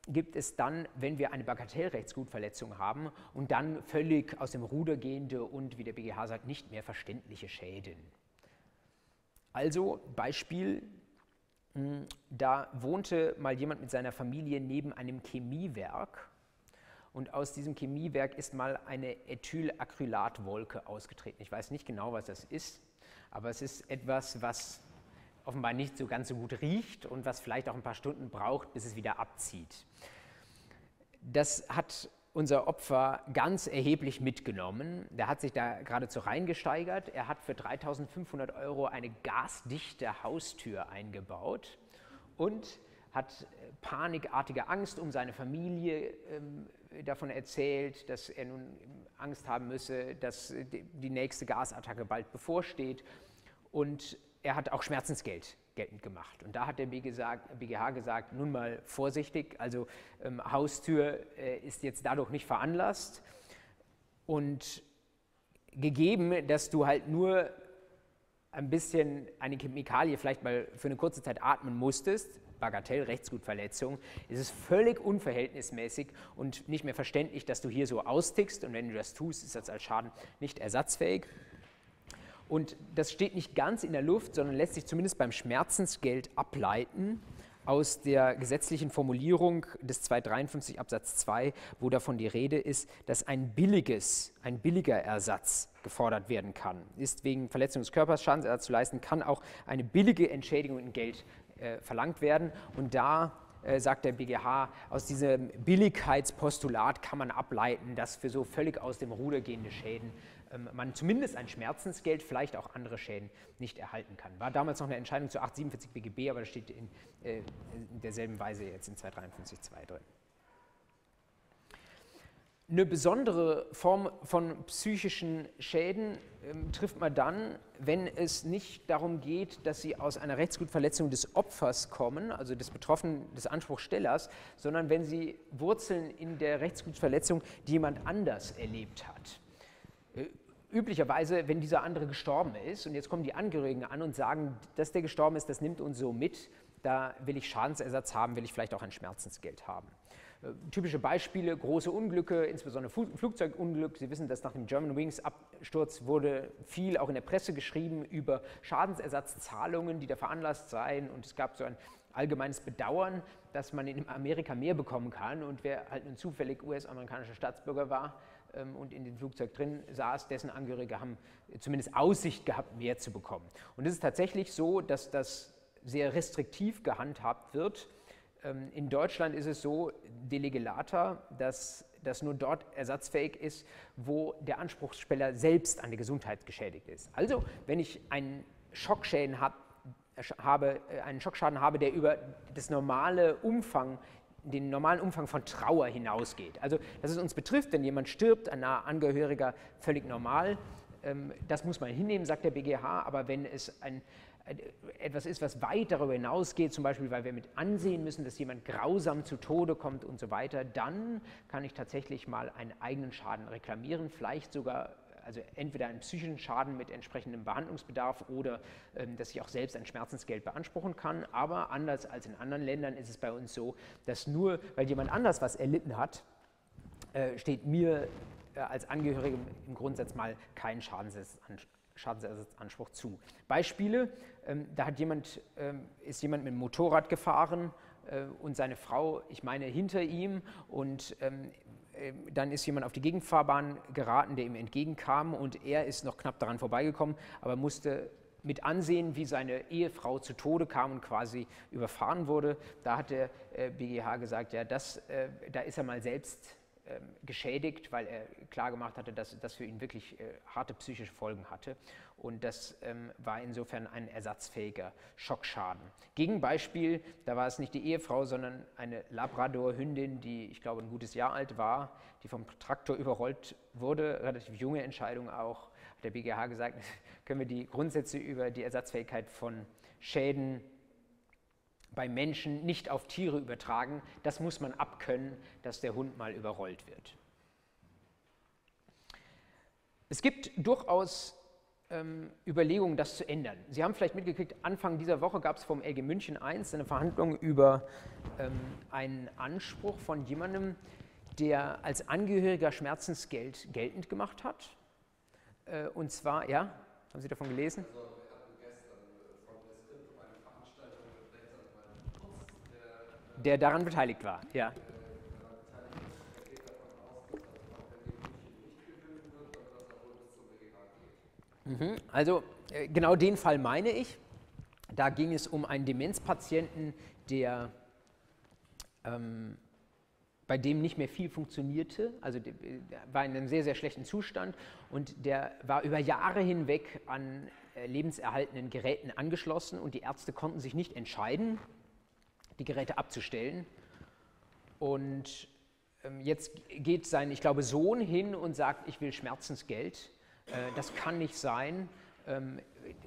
gibt es dann, wenn wir eine Bagatellrechtsgutverletzung haben und dann völlig aus dem Ruder gehende und, wie der BGH sagt, nicht mehr verständliche Schäden. Also Beispiel, hm, da wohnte mal jemand mit seiner Familie neben einem Chemiewerk und aus diesem Chemiewerk ist mal eine Ethylacrylatwolke ausgetreten. Ich weiß nicht genau, was das ist, aber es ist etwas, was offenbar nicht so ganz so gut riecht und was vielleicht auch ein paar Stunden braucht, bis es wieder abzieht. Das hat unser Opfer ganz erheblich mitgenommen. Der hat sich da geradezu reingesteigert. Er hat für 3500 Euro eine gasdichte Haustür eingebaut und hat panikartige Angst um seine Familie ähm, davon erzählt, dass er nun Angst haben müsse, dass die nächste Gasattacke bald bevorsteht. Und er hat auch Schmerzensgeld geltend gemacht. Und da hat der BGH gesagt, nun mal vorsichtig, also ähm, Haustür äh, ist jetzt dadurch nicht veranlasst. Und gegeben, dass du halt nur ein bisschen eine Chemikalie vielleicht mal für eine kurze Zeit atmen musstest, Bagatell, Rechtsgutverletzung, ist es völlig unverhältnismäßig und nicht mehr verständlich, dass du hier so austickst und wenn du das tust, ist das als Schaden nicht ersatzfähig. Und das steht nicht ganz in der Luft, sondern lässt sich zumindest beim Schmerzensgeld ableiten aus der gesetzlichen Formulierung des 253 Absatz 2, wo davon die Rede ist, dass ein billiges, ein billiger Ersatz gefordert werden kann. Ist wegen Verletzung des Körpers Schadensersatz zu leisten, kann auch eine billige Entschädigung in Geld äh, verlangt werden. Und da äh, sagt der BGH, aus diesem Billigkeitspostulat kann man ableiten, dass für so völlig aus dem Ruder gehende Schäden man zumindest ein Schmerzensgeld, vielleicht auch andere Schäden nicht erhalten kann. War damals noch eine Entscheidung zu 847 BGB, aber das steht in, äh, in derselben Weise jetzt in 253.2 drin. Eine besondere Form von psychischen Schäden ähm, trifft man dann, wenn es nicht darum geht, dass sie aus einer Rechtsgutverletzung des Opfers kommen, also des Betroffenen, des Anspruchstellers, sondern wenn sie Wurzeln in der Rechtsgutverletzung, die jemand anders erlebt hat. Üblicherweise, wenn dieser andere gestorben ist und jetzt kommen die Angehörigen an und sagen, dass der gestorben ist, das nimmt uns so mit, da will ich Schadensersatz haben, will ich vielleicht auch ein Schmerzensgeld haben. Äh, typische Beispiele, große Unglücke, insbesondere Flugzeugunglück. Sie wissen, dass nach dem German Wings Absturz wurde viel auch in der Presse geschrieben über Schadensersatzzahlungen, die da veranlasst seien. Und es gab so ein allgemeines Bedauern, dass man in Amerika mehr bekommen kann. Und wer halt nun zufällig US-amerikanischer Staatsbürger war und in dem Flugzeug drin saß, dessen Angehörige haben zumindest Aussicht gehabt, mehr zu bekommen. Und es ist tatsächlich so, dass das sehr restriktiv gehandhabt wird ähm, in Deutschland ist es so, de legelata, dass das nur dort ersatzfähig ist, wo der Anspruchssteller selbst an der Gesundheit geschädigt ist. Also, wenn ich einen Schockschäden hab, habe, äh, einen Schockschaden habe, der über das normale Umfang, den normalen Umfang von Trauer hinausgeht. Also, dass es uns betrifft, wenn jemand stirbt, ein naher Angehöriger, völlig normal. Ähm, das muss man hinnehmen, sagt der BGH, aber wenn es ein etwas ist, was weit darüber hinausgeht, zum Beispiel, weil wir mit ansehen müssen, dass jemand grausam zu Tode kommt und so weiter, dann kann ich tatsächlich mal einen eigenen Schaden reklamieren, vielleicht sogar also entweder einen psychischen Schaden mit entsprechendem Behandlungsbedarf oder ähm, dass ich auch selbst ein Schmerzensgeld beanspruchen kann. Aber anders als in anderen Ländern ist es bei uns so, dass nur weil jemand anders was erlitten hat, äh, steht mir äh, als Angehörigem im Grundsatz mal kein Schadensersatzanspruch zu. Beispiele, ähm, da hat jemand, ähm, ist jemand mit dem Motorrad gefahren äh, und seine Frau, ich meine, hinter ihm und ähm, äh, dann ist jemand auf die Gegenfahrbahn geraten, der ihm entgegenkam und er ist noch knapp daran vorbeigekommen, aber musste mit ansehen, wie seine Ehefrau zu Tode kam und quasi überfahren wurde. Da hat der äh, BGH gesagt, ja, das, äh, da ist er mal selbst ähm, geschädigt, weil er klargemacht hatte, dass das für ihn wirklich äh, harte psychische Folgen hatte. Und das ähm, war insofern ein ersatzfähiger Schockschaden. Gegenbeispiel, da war es nicht die Ehefrau, sondern eine Labrador-Hündin, die ich glaube ein gutes Jahr alt war, die vom Traktor überrollt wurde, relativ junge Entscheidung auch, hat der BGH gesagt, können wir die Grundsätze über die Ersatzfähigkeit von Schäden bei Menschen nicht auf Tiere übertragen. Das muss man abkönnen, dass der Hund mal überrollt wird. Es gibt durchaus ähm, Überlegungen, das zu ändern. Sie haben vielleicht mitgekriegt, Anfang dieser Woche gab es vom LG München 1 eine Verhandlung über ähm, einen Anspruch von jemandem, der als Angehöriger Schmerzensgeld geltend gemacht hat. Äh, und zwar, ja, haben Sie davon gelesen? Also der daran beteiligt war. Ja. Mhm. Also äh, genau den Fall meine ich. Da ging es um einen Demenzpatienten, der ähm, bei dem nicht mehr viel funktionierte, also der, war in einem sehr, sehr schlechten Zustand und der war über Jahre hinweg an äh, lebenserhaltenden Geräten angeschlossen und die Ärzte konnten sich nicht entscheiden, die Geräte abzustellen. Und ähm, jetzt geht sein, ich glaube, Sohn hin und sagt, ich will Schmerzensgeld. Äh, das kann nicht sein. Ähm,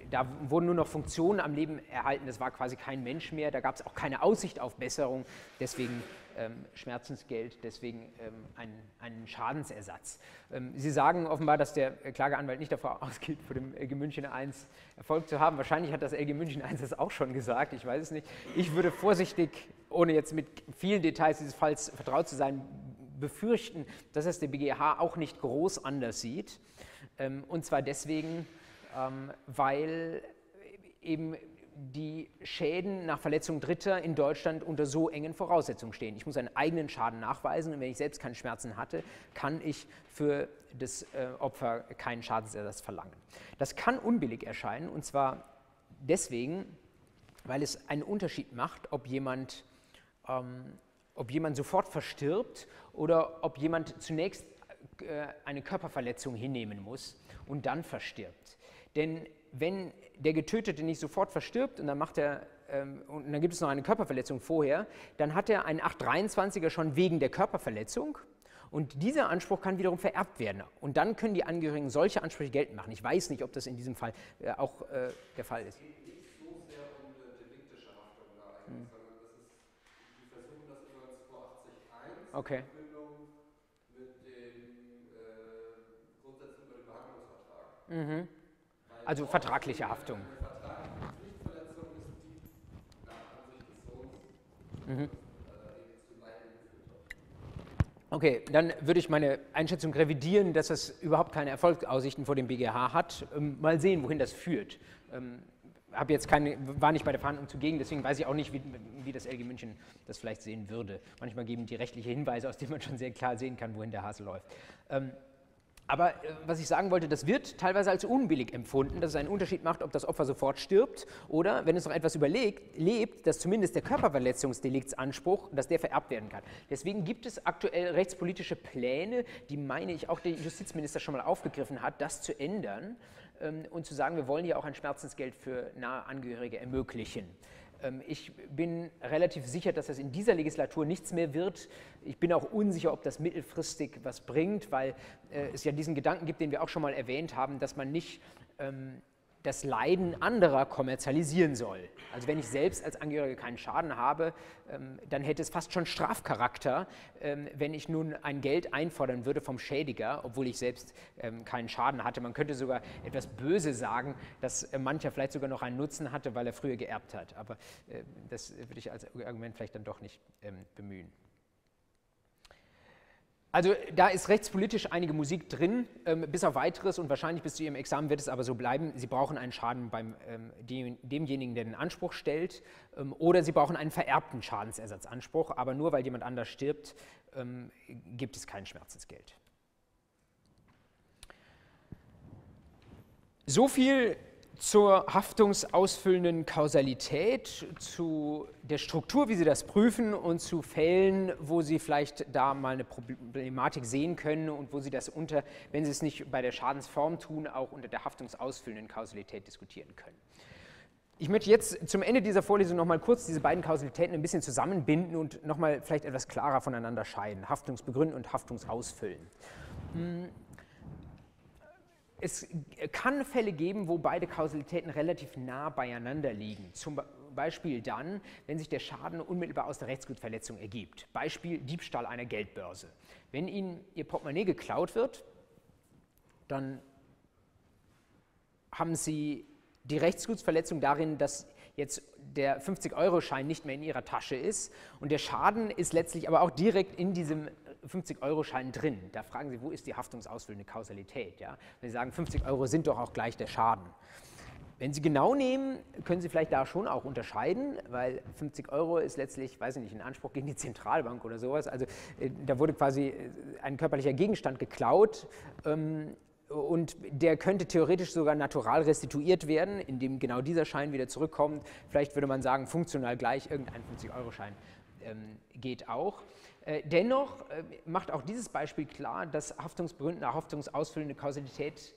da wurden nur noch Funktionen am Leben erhalten, das war quasi kein Mensch mehr, da gab es auch keine Aussicht auf Besserung, deswegen Schmerzensgeld, deswegen ähm, einen, einen, Schadensersatz. Ähm, Sie sagen offenbar, dass der Klageanwalt nicht davor ausgeht, vor dem LG München 1 Erfolg zu haben. Wahrscheinlich hat das LG München 1 das auch schon gesagt, ich weiß es nicht. Ich würde vorsichtig, ohne jetzt mit vielen Details dieses Falls vertraut zu sein, befürchten, dass es der BGH auch nicht groß anders sieht. Ähm, und zwar deswegen, ähm, weil eben die Schäden nach Verletzung Dritter in Deutschland unter so engen Voraussetzungen stehen. Ich muss einen eigenen Schaden nachweisen und wenn ich selbst keine Schmerzen hatte, kann ich für das äh, Opfer keinen Schadensersatz verlangen. Das kann unbillig erscheinen und zwar deswegen, weil es einen Unterschied macht, ob jemand, ähm, ob jemand sofort verstirbt oder ob jemand zunächst äh, eine Körperverletzung hinnehmen muss und dann verstirbt. Denn wenn der Getötete nicht sofort verstirbt und dann macht er ähm, und dann gibt es noch eine Körperverletzung vorher, dann hat er einen 823er schon wegen der Körperverletzung Und dieser Anspruch kann wiederum vererbt werden. Und dann können die Angehörigen solche Ansprüche geltend machen. Ich weiß nicht, ob das in diesem Fall äh, auch äh, der Fall ist. Okay. Mhm. Also vertragliche Haftung. Mhm. Okay, dann würde ich meine Einschätzung revidieren, dass das überhaupt keine Erfolgsaussichten vor dem BGH hat. Ähm, mal sehen, wohin das führt. Ähm, habe jetzt keine, war nicht bei der Verhandlung zugegen, deswegen weiß ich auch nicht, wie, wie, das LG München das vielleicht sehen würde. Manchmal geben die rechtliche Hinweise, aus denen man schon sehr klar sehen kann, wohin der Hase läuft. Aber äh, was ich sagen wollte, das wird teilweise als unbillig empfunden, dass es einen Unterschied macht, ob das Opfer sofort stirbt oder, wenn es noch etwas überlegt, lebt, dass zumindest der Körperverletzungsdeliktsanspruch, dass der vererbt werden kann. Deswegen gibt es aktuell rechtspolitische Pläne, die, meine ich, auch der Justizminister schon mal aufgegriffen hat, das zu ändern ähm, und zu sagen, wir wollen hier auch ein Schmerzensgeld für nahe Angehörige ermöglichen. Ähm, ich bin relativ sicher, dass das in dieser Legislatur nichts mehr wird. Ich bin auch unsicher, ob das mittelfristig was bringt, weil äh, es ja diesen Gedanken gibt, den wir auch schon mal erwähnt haben, dass man nicht ähm, das Leiden anderer kommerzialisieren soll. Also wenn ich selbst als Angehörige keinen Schaden habe, ähm, dann hätte es fast schon Strafcharakter, ähm, wenn ich nun ein Geld einfordern würde vom Schädiger, obwohl ich selbst ähm, keinen Schaden hatte. Man könnte sogar etwas böse sagen, dass äh, mancher vielleicht sogar noch einen Nutzen hatte, weil er früher geerbt hat. Aber äh, das würde ich als Argument vielleicht dann doch nicht bemühen. Also da ist rechtspolitisch einige Musik drin, ähm, bis auf weiteres und wahrscheinlich bis zu Ihrem Examen wird es aber so bleiben. Sie brauchen einen Schaden beim ähm, dem, demjenigen, der den Anspruch stellt, ähm, oder Sie brauchen einen vererbten Schadensersatzanspruch, aber nur weil jemand anders stirbt, ähm, gibt es kein Schmerzensgeld. So viel zur haftungsausfüllenden Kausalität, zu der Struktur, wie Sie das prüfen und zu Fällen, wo Sie vielleicht da mal eine Problematik sehen können und wo Sie das unter, wenn Sie es nicht bei der Schadensform tun, auch unter der haftungsausfüllenden Kausalität diskutieren können. Ich möchte jetzt zum Ende dieser Vorlesung noch mal kurz diese beiden Kausalitäten ein bisschen zusammenbinden und noch mal vielleicht etwas klarer voneinander scheiden, Haftungsbegründen und Haftungsausfüllen. Es kann Fälle geben, wo beide Kausalitäten relativ nah beieinander liegen. Zum Beispiel dann, wenn sich der Schaden unmittelbar aus der Rechtsgutverletzung ergibt. Beispiel Diebstahl einer Geldbörse. Wenn Ihnen Ihr Portemonnaie geklaut wird, dann haben Sie die Rechtsgutsverletzung darin, dass jetzt der 50-Euro-Schein nicht mehr in Ihrer Tasche ist und der Schaden ist letztlich aber auch direkt in diesem 50-Euro-Schein drin. Da fragen Sie, wo ist die haftungsausfüllende Kausalität? Ja? Wenn Sie sagen, 50 Euro sind doch auch gleich der Schaden. Wenn Sie genau nehmen, können Sie vielleicht da schon auch unterscheiden, weil 50 Euro ist letztlich, weiß ich nicht, ein Anspruch gegen die Zentralbank oder sowas. Also äh, da wurde quasi äh, ein körperlicher Gegenstand geklaut ähm, und der könnte theoretisch sogar natural restituiert werden, indem genau dieser Schein wieder zurückkommt. Vielleicht würde man sagen, funktional gleich, irgendein 50-Euro-Schein ähm, geht auch. Äh, dennoch äh, macht auch dieses Beispiel klar, dass haftungsbegründende, haftungsausfüllende Kausalität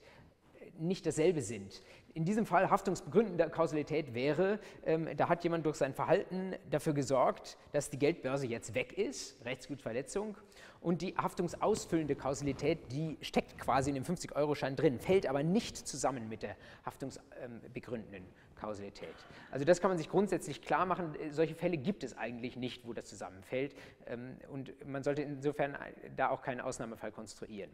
äh, nicht dasselbe sind. In diesem Fall haftungsbegründende Kausalität wäre, ähm, da hat jemand durch sein Verhalten dafür gesorgt, dass die Geldbörse jetzt weg ist, Rechtsgutverletzung, und die haftungsausfüllende Kausalität, die steckt quasi in dem 50-Euro-Schein drin, fällt aber nicht zusammen mit der haftungsbegründenden Kausalität. Also das kann man sich grundsätzlich klar machen. Solche Fälle gibt es eigentlich nicht, wo das zusammenfällt. Ähm, und man sollte insofern da auch keinen Ausnahmefall konstruieren.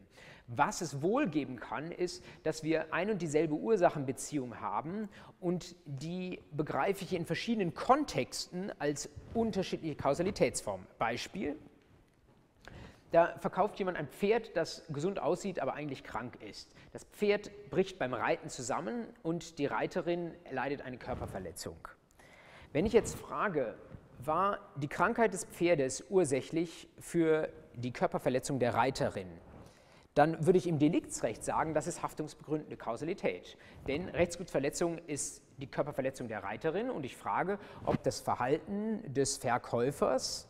Was es wohl geben kann, ist, dass wir ein und dieselbe Ursachenbeziehung haben und die begreife ich in verschiedenen Kontexten als unterschiedliche Kausalitätsformen. Beispiel, da verkauft jemand ein Pferd, das gesund aussieht, aber eigentlich krank ist. Das Pferd bricht beim Reiten zusammen und die Reiterin leidet eine Körperverletzung. Wenn ich jetzt frage, war die Krankheit des Pferdes ursächlich für die Körperverletzung der Reiterin, dann würde ich im Deliktsrecht sagen, das ist haftungsbegründende Kausalität. Denn Rechtsgutverletzung ist die Körperverletzung der Reiterin und ich frage, ob das Verhalten des Verkäufers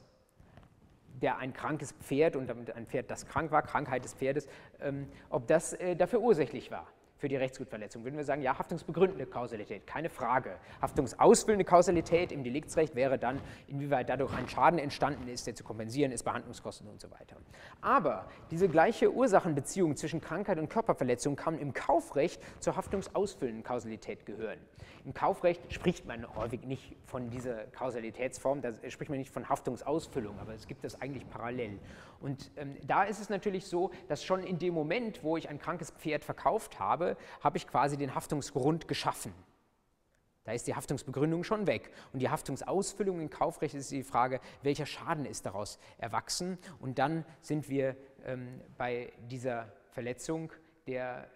der ein krankes Pferd und ein Pferd, das krank war, Krankheit des Pferdes, ähm, ob das äh, dafür ursächlich war. Für die Rechtsgutverletzung. Würden wir sagen, ja, haftungsbegründende Kausalität, keine Frage. Haftungsausfüllende Kausalität im Deliktsrecht wäre dann, inwieweit dadurch ein Schaden entstanden ist, der zu kompensieren ist, Behandlungskosten und so weiter. Aber diese gleiche Ursachenbeziehung zwischen Krankheit und Körperverletzung kann im Kaufrecht zur haftungsausfüllenden Kausalität gehören. Im Kaufrecht spricht man häufig nicht von dieser Kausalitätsform, da spricht man nicht von Haftungsausfüllung, aber es gibt das eigentlich parallel. Und ähm, da ist es natürlich so, dass schon in dem Moment, wo ich ein krankes Pferd verkauft habe, habe ich quasi den Haftungsgrund geschaffen. Da ist die Haftungsbegründung schon weg. Und die Haftungsausfüllung im Kaufrecht ist die Frage, welcher Schaden ist daraus erwachsen. Und dann sind wir ähm, bei dieser Verletzung, der,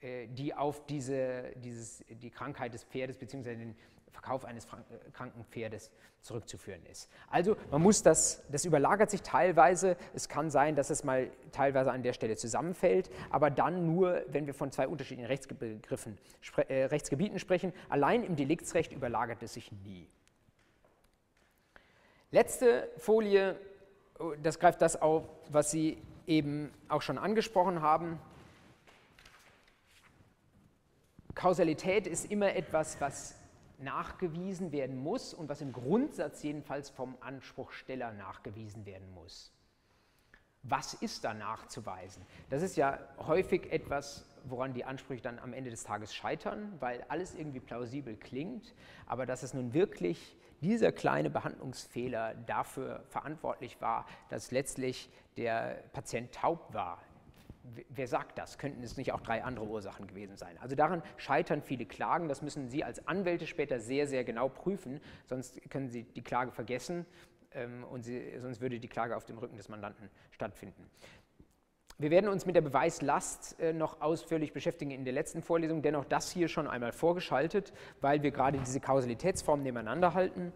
äh, die auf diese, dieses, die Krankheit des Pferdes bzw. den Verkauf eines äh, kranken Pferdes zurückzuführen ist. Also man muss das, das überlagert sich teilweise, es kann sein, dass es mal teilweise an der Stelle zusammenfällt, aber dann nur, wenn wir von zwei unterschiedlichen Rechtsbegriffen, äh, Rechtsgebieten sprechen. Allein im Deliktsrecht überlagert es sich nie. Letzte Folie, oh, das greift das auf, was Sie eben auch schon angesprochen haben. Kausalität ist immer etwas, was nachgewiesen werden muss und was im Grundsatz jedenfalls vom Anspruchsteller nachgewiesen werden muss. Was ist da nachzuweisen? Das ist ja häufig etwas, woran die Ansprüche dann am Ende des Tages scheitern, weil alles irgendwie plausibel klingt, aber dass es nun wirklich dieser kleine Behandlungsfehler dafür verantwortlich war, dass letztlich der Patient taub war, wer sagt das? Könnten es nicht auch drei andere Ursachen gewesen sein? Also daran scheitern viele Klagen. Das müssen Sie als Anwälte später sehr, sehr genau prüfen, sonst können Sie die Klage vergessen ähm, und Sie, sonst würde die Klage auf dem Rücken des Mandanten stattfinden. Wir werden uns mit der Beweislast äh, noch ausführlich beschäftigen in der letzten Vorlesung, dennoch das hier schon einmal vorgeschaltet, weil wir gerade diese Kausalitätsformen nebeneinander halten.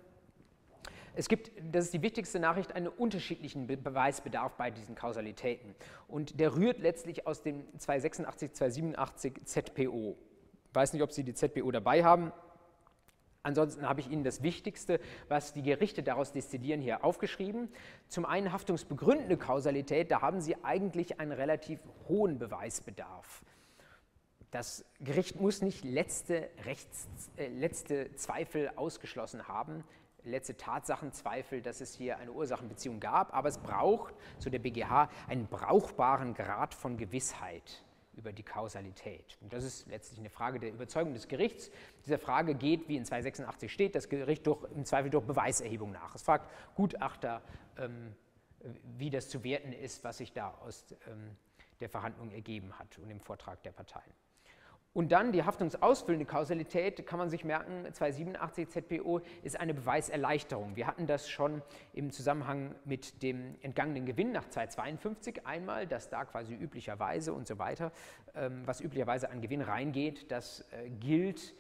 Es gibt, das ist die wichtigste Nachricht, einen unterschiedlichen Beweisbedarf bei diesen Kausalitäten. Und der rührt letztlich aus dem 286, 287 ZPO. Ich weiß nicht, ob Sie die ZPO dabei haben. Ansonsten habe ich Ihnen das Wichtigste, was die Gerichte daraus destillieren, hier aufgeschrieben. Zum einen haftungsbegründende Kausalität, da haben Sie eigentlich einen relativ hohen Beweisbedarf. Das Gericht muss nicht letzte, Rechts, äh, letzte Zweifel ausgeschlossen haben letzte Tatsachenzweifel, dass es hier eine Ursachenbeziehung gab, aber es braucht, so der BGH, einen brauchbaren Grad von Gewissheit über die Kausalität. Und das ist letztlich eine Frage der Überzeugung des Gerichts. Diese Frage geht, wie in 286 steht, das Gericht durch, im Zweifel durch Beweiserhebung nach. Es fragt Gutachter, ähm, wie das zu werten ist, was sich da aus ähm, der Verhandlung ergeben hat und im Vortrag der Parteien. Und dann die haftungsausfüllende Kausalität, kann man sich merken, 287 ZPO ist eine Beweiserleichterung. Wir hatten das schon im Zusammenhang mit dem entgangenen Gewinn nach 252 einmal, dass da quasi üblicherweise und so weiter, ähm, was üblicherweise an Gewinn reingeht, das äh, gilt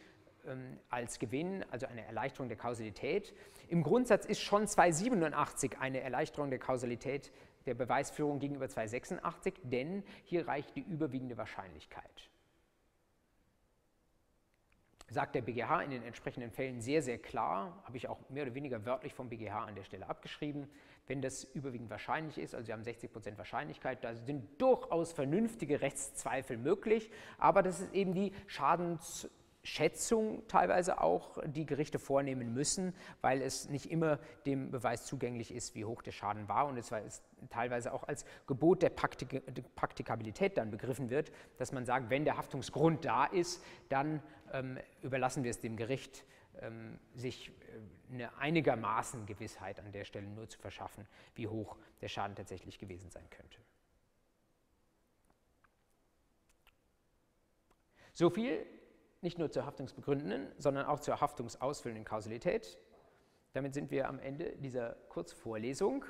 ähm, als Gewinn, also eine Erleichterung der Kausalität. Im Grundsatz ist schon 287 eine Erleichterung der Kausalität der Beweisführung gegenüber 286, denn hier reicht die überwiegende Wahrscheinlichkeit sagt der BGH in den entsprechenden Fällen sehr, sehr klar, habe ich auch mehr oder weniger wörtlich vom BGH an der Stelle abgeschrieben, wenn das überwiegend wahrscheinlich ist, also Sie haben 60 Prozent Wahrscheinlichkeit, da sind durchaus vernünftige Rechtszweifel möglich, aber das ist eben die Schadens Schätzung teilweise auch die Gerichte vornehmen müssen, weil es nicht immer dem Beweis zugänglich ist, wie hoch der Schaden war und es teilweise auch als Gebot der Praktik Praktikabilität dann begriffen wird, dass man sagt, wenn der Haftungsgrund da ist, dann ähm, überlassen wir es dem Gericht, ähm, sich äh, eine einigermaßen Gewissheit an der Stelle nur zu verschaffen, wie hoch der Schaden tatsächlich gewesen sein könnte. So viel nicht nur zur haftungsbegründenden, sondern auch zur haftungsausfüllenden Kausalität. Damit sind wir am Ende dieser Kurzvorlesung.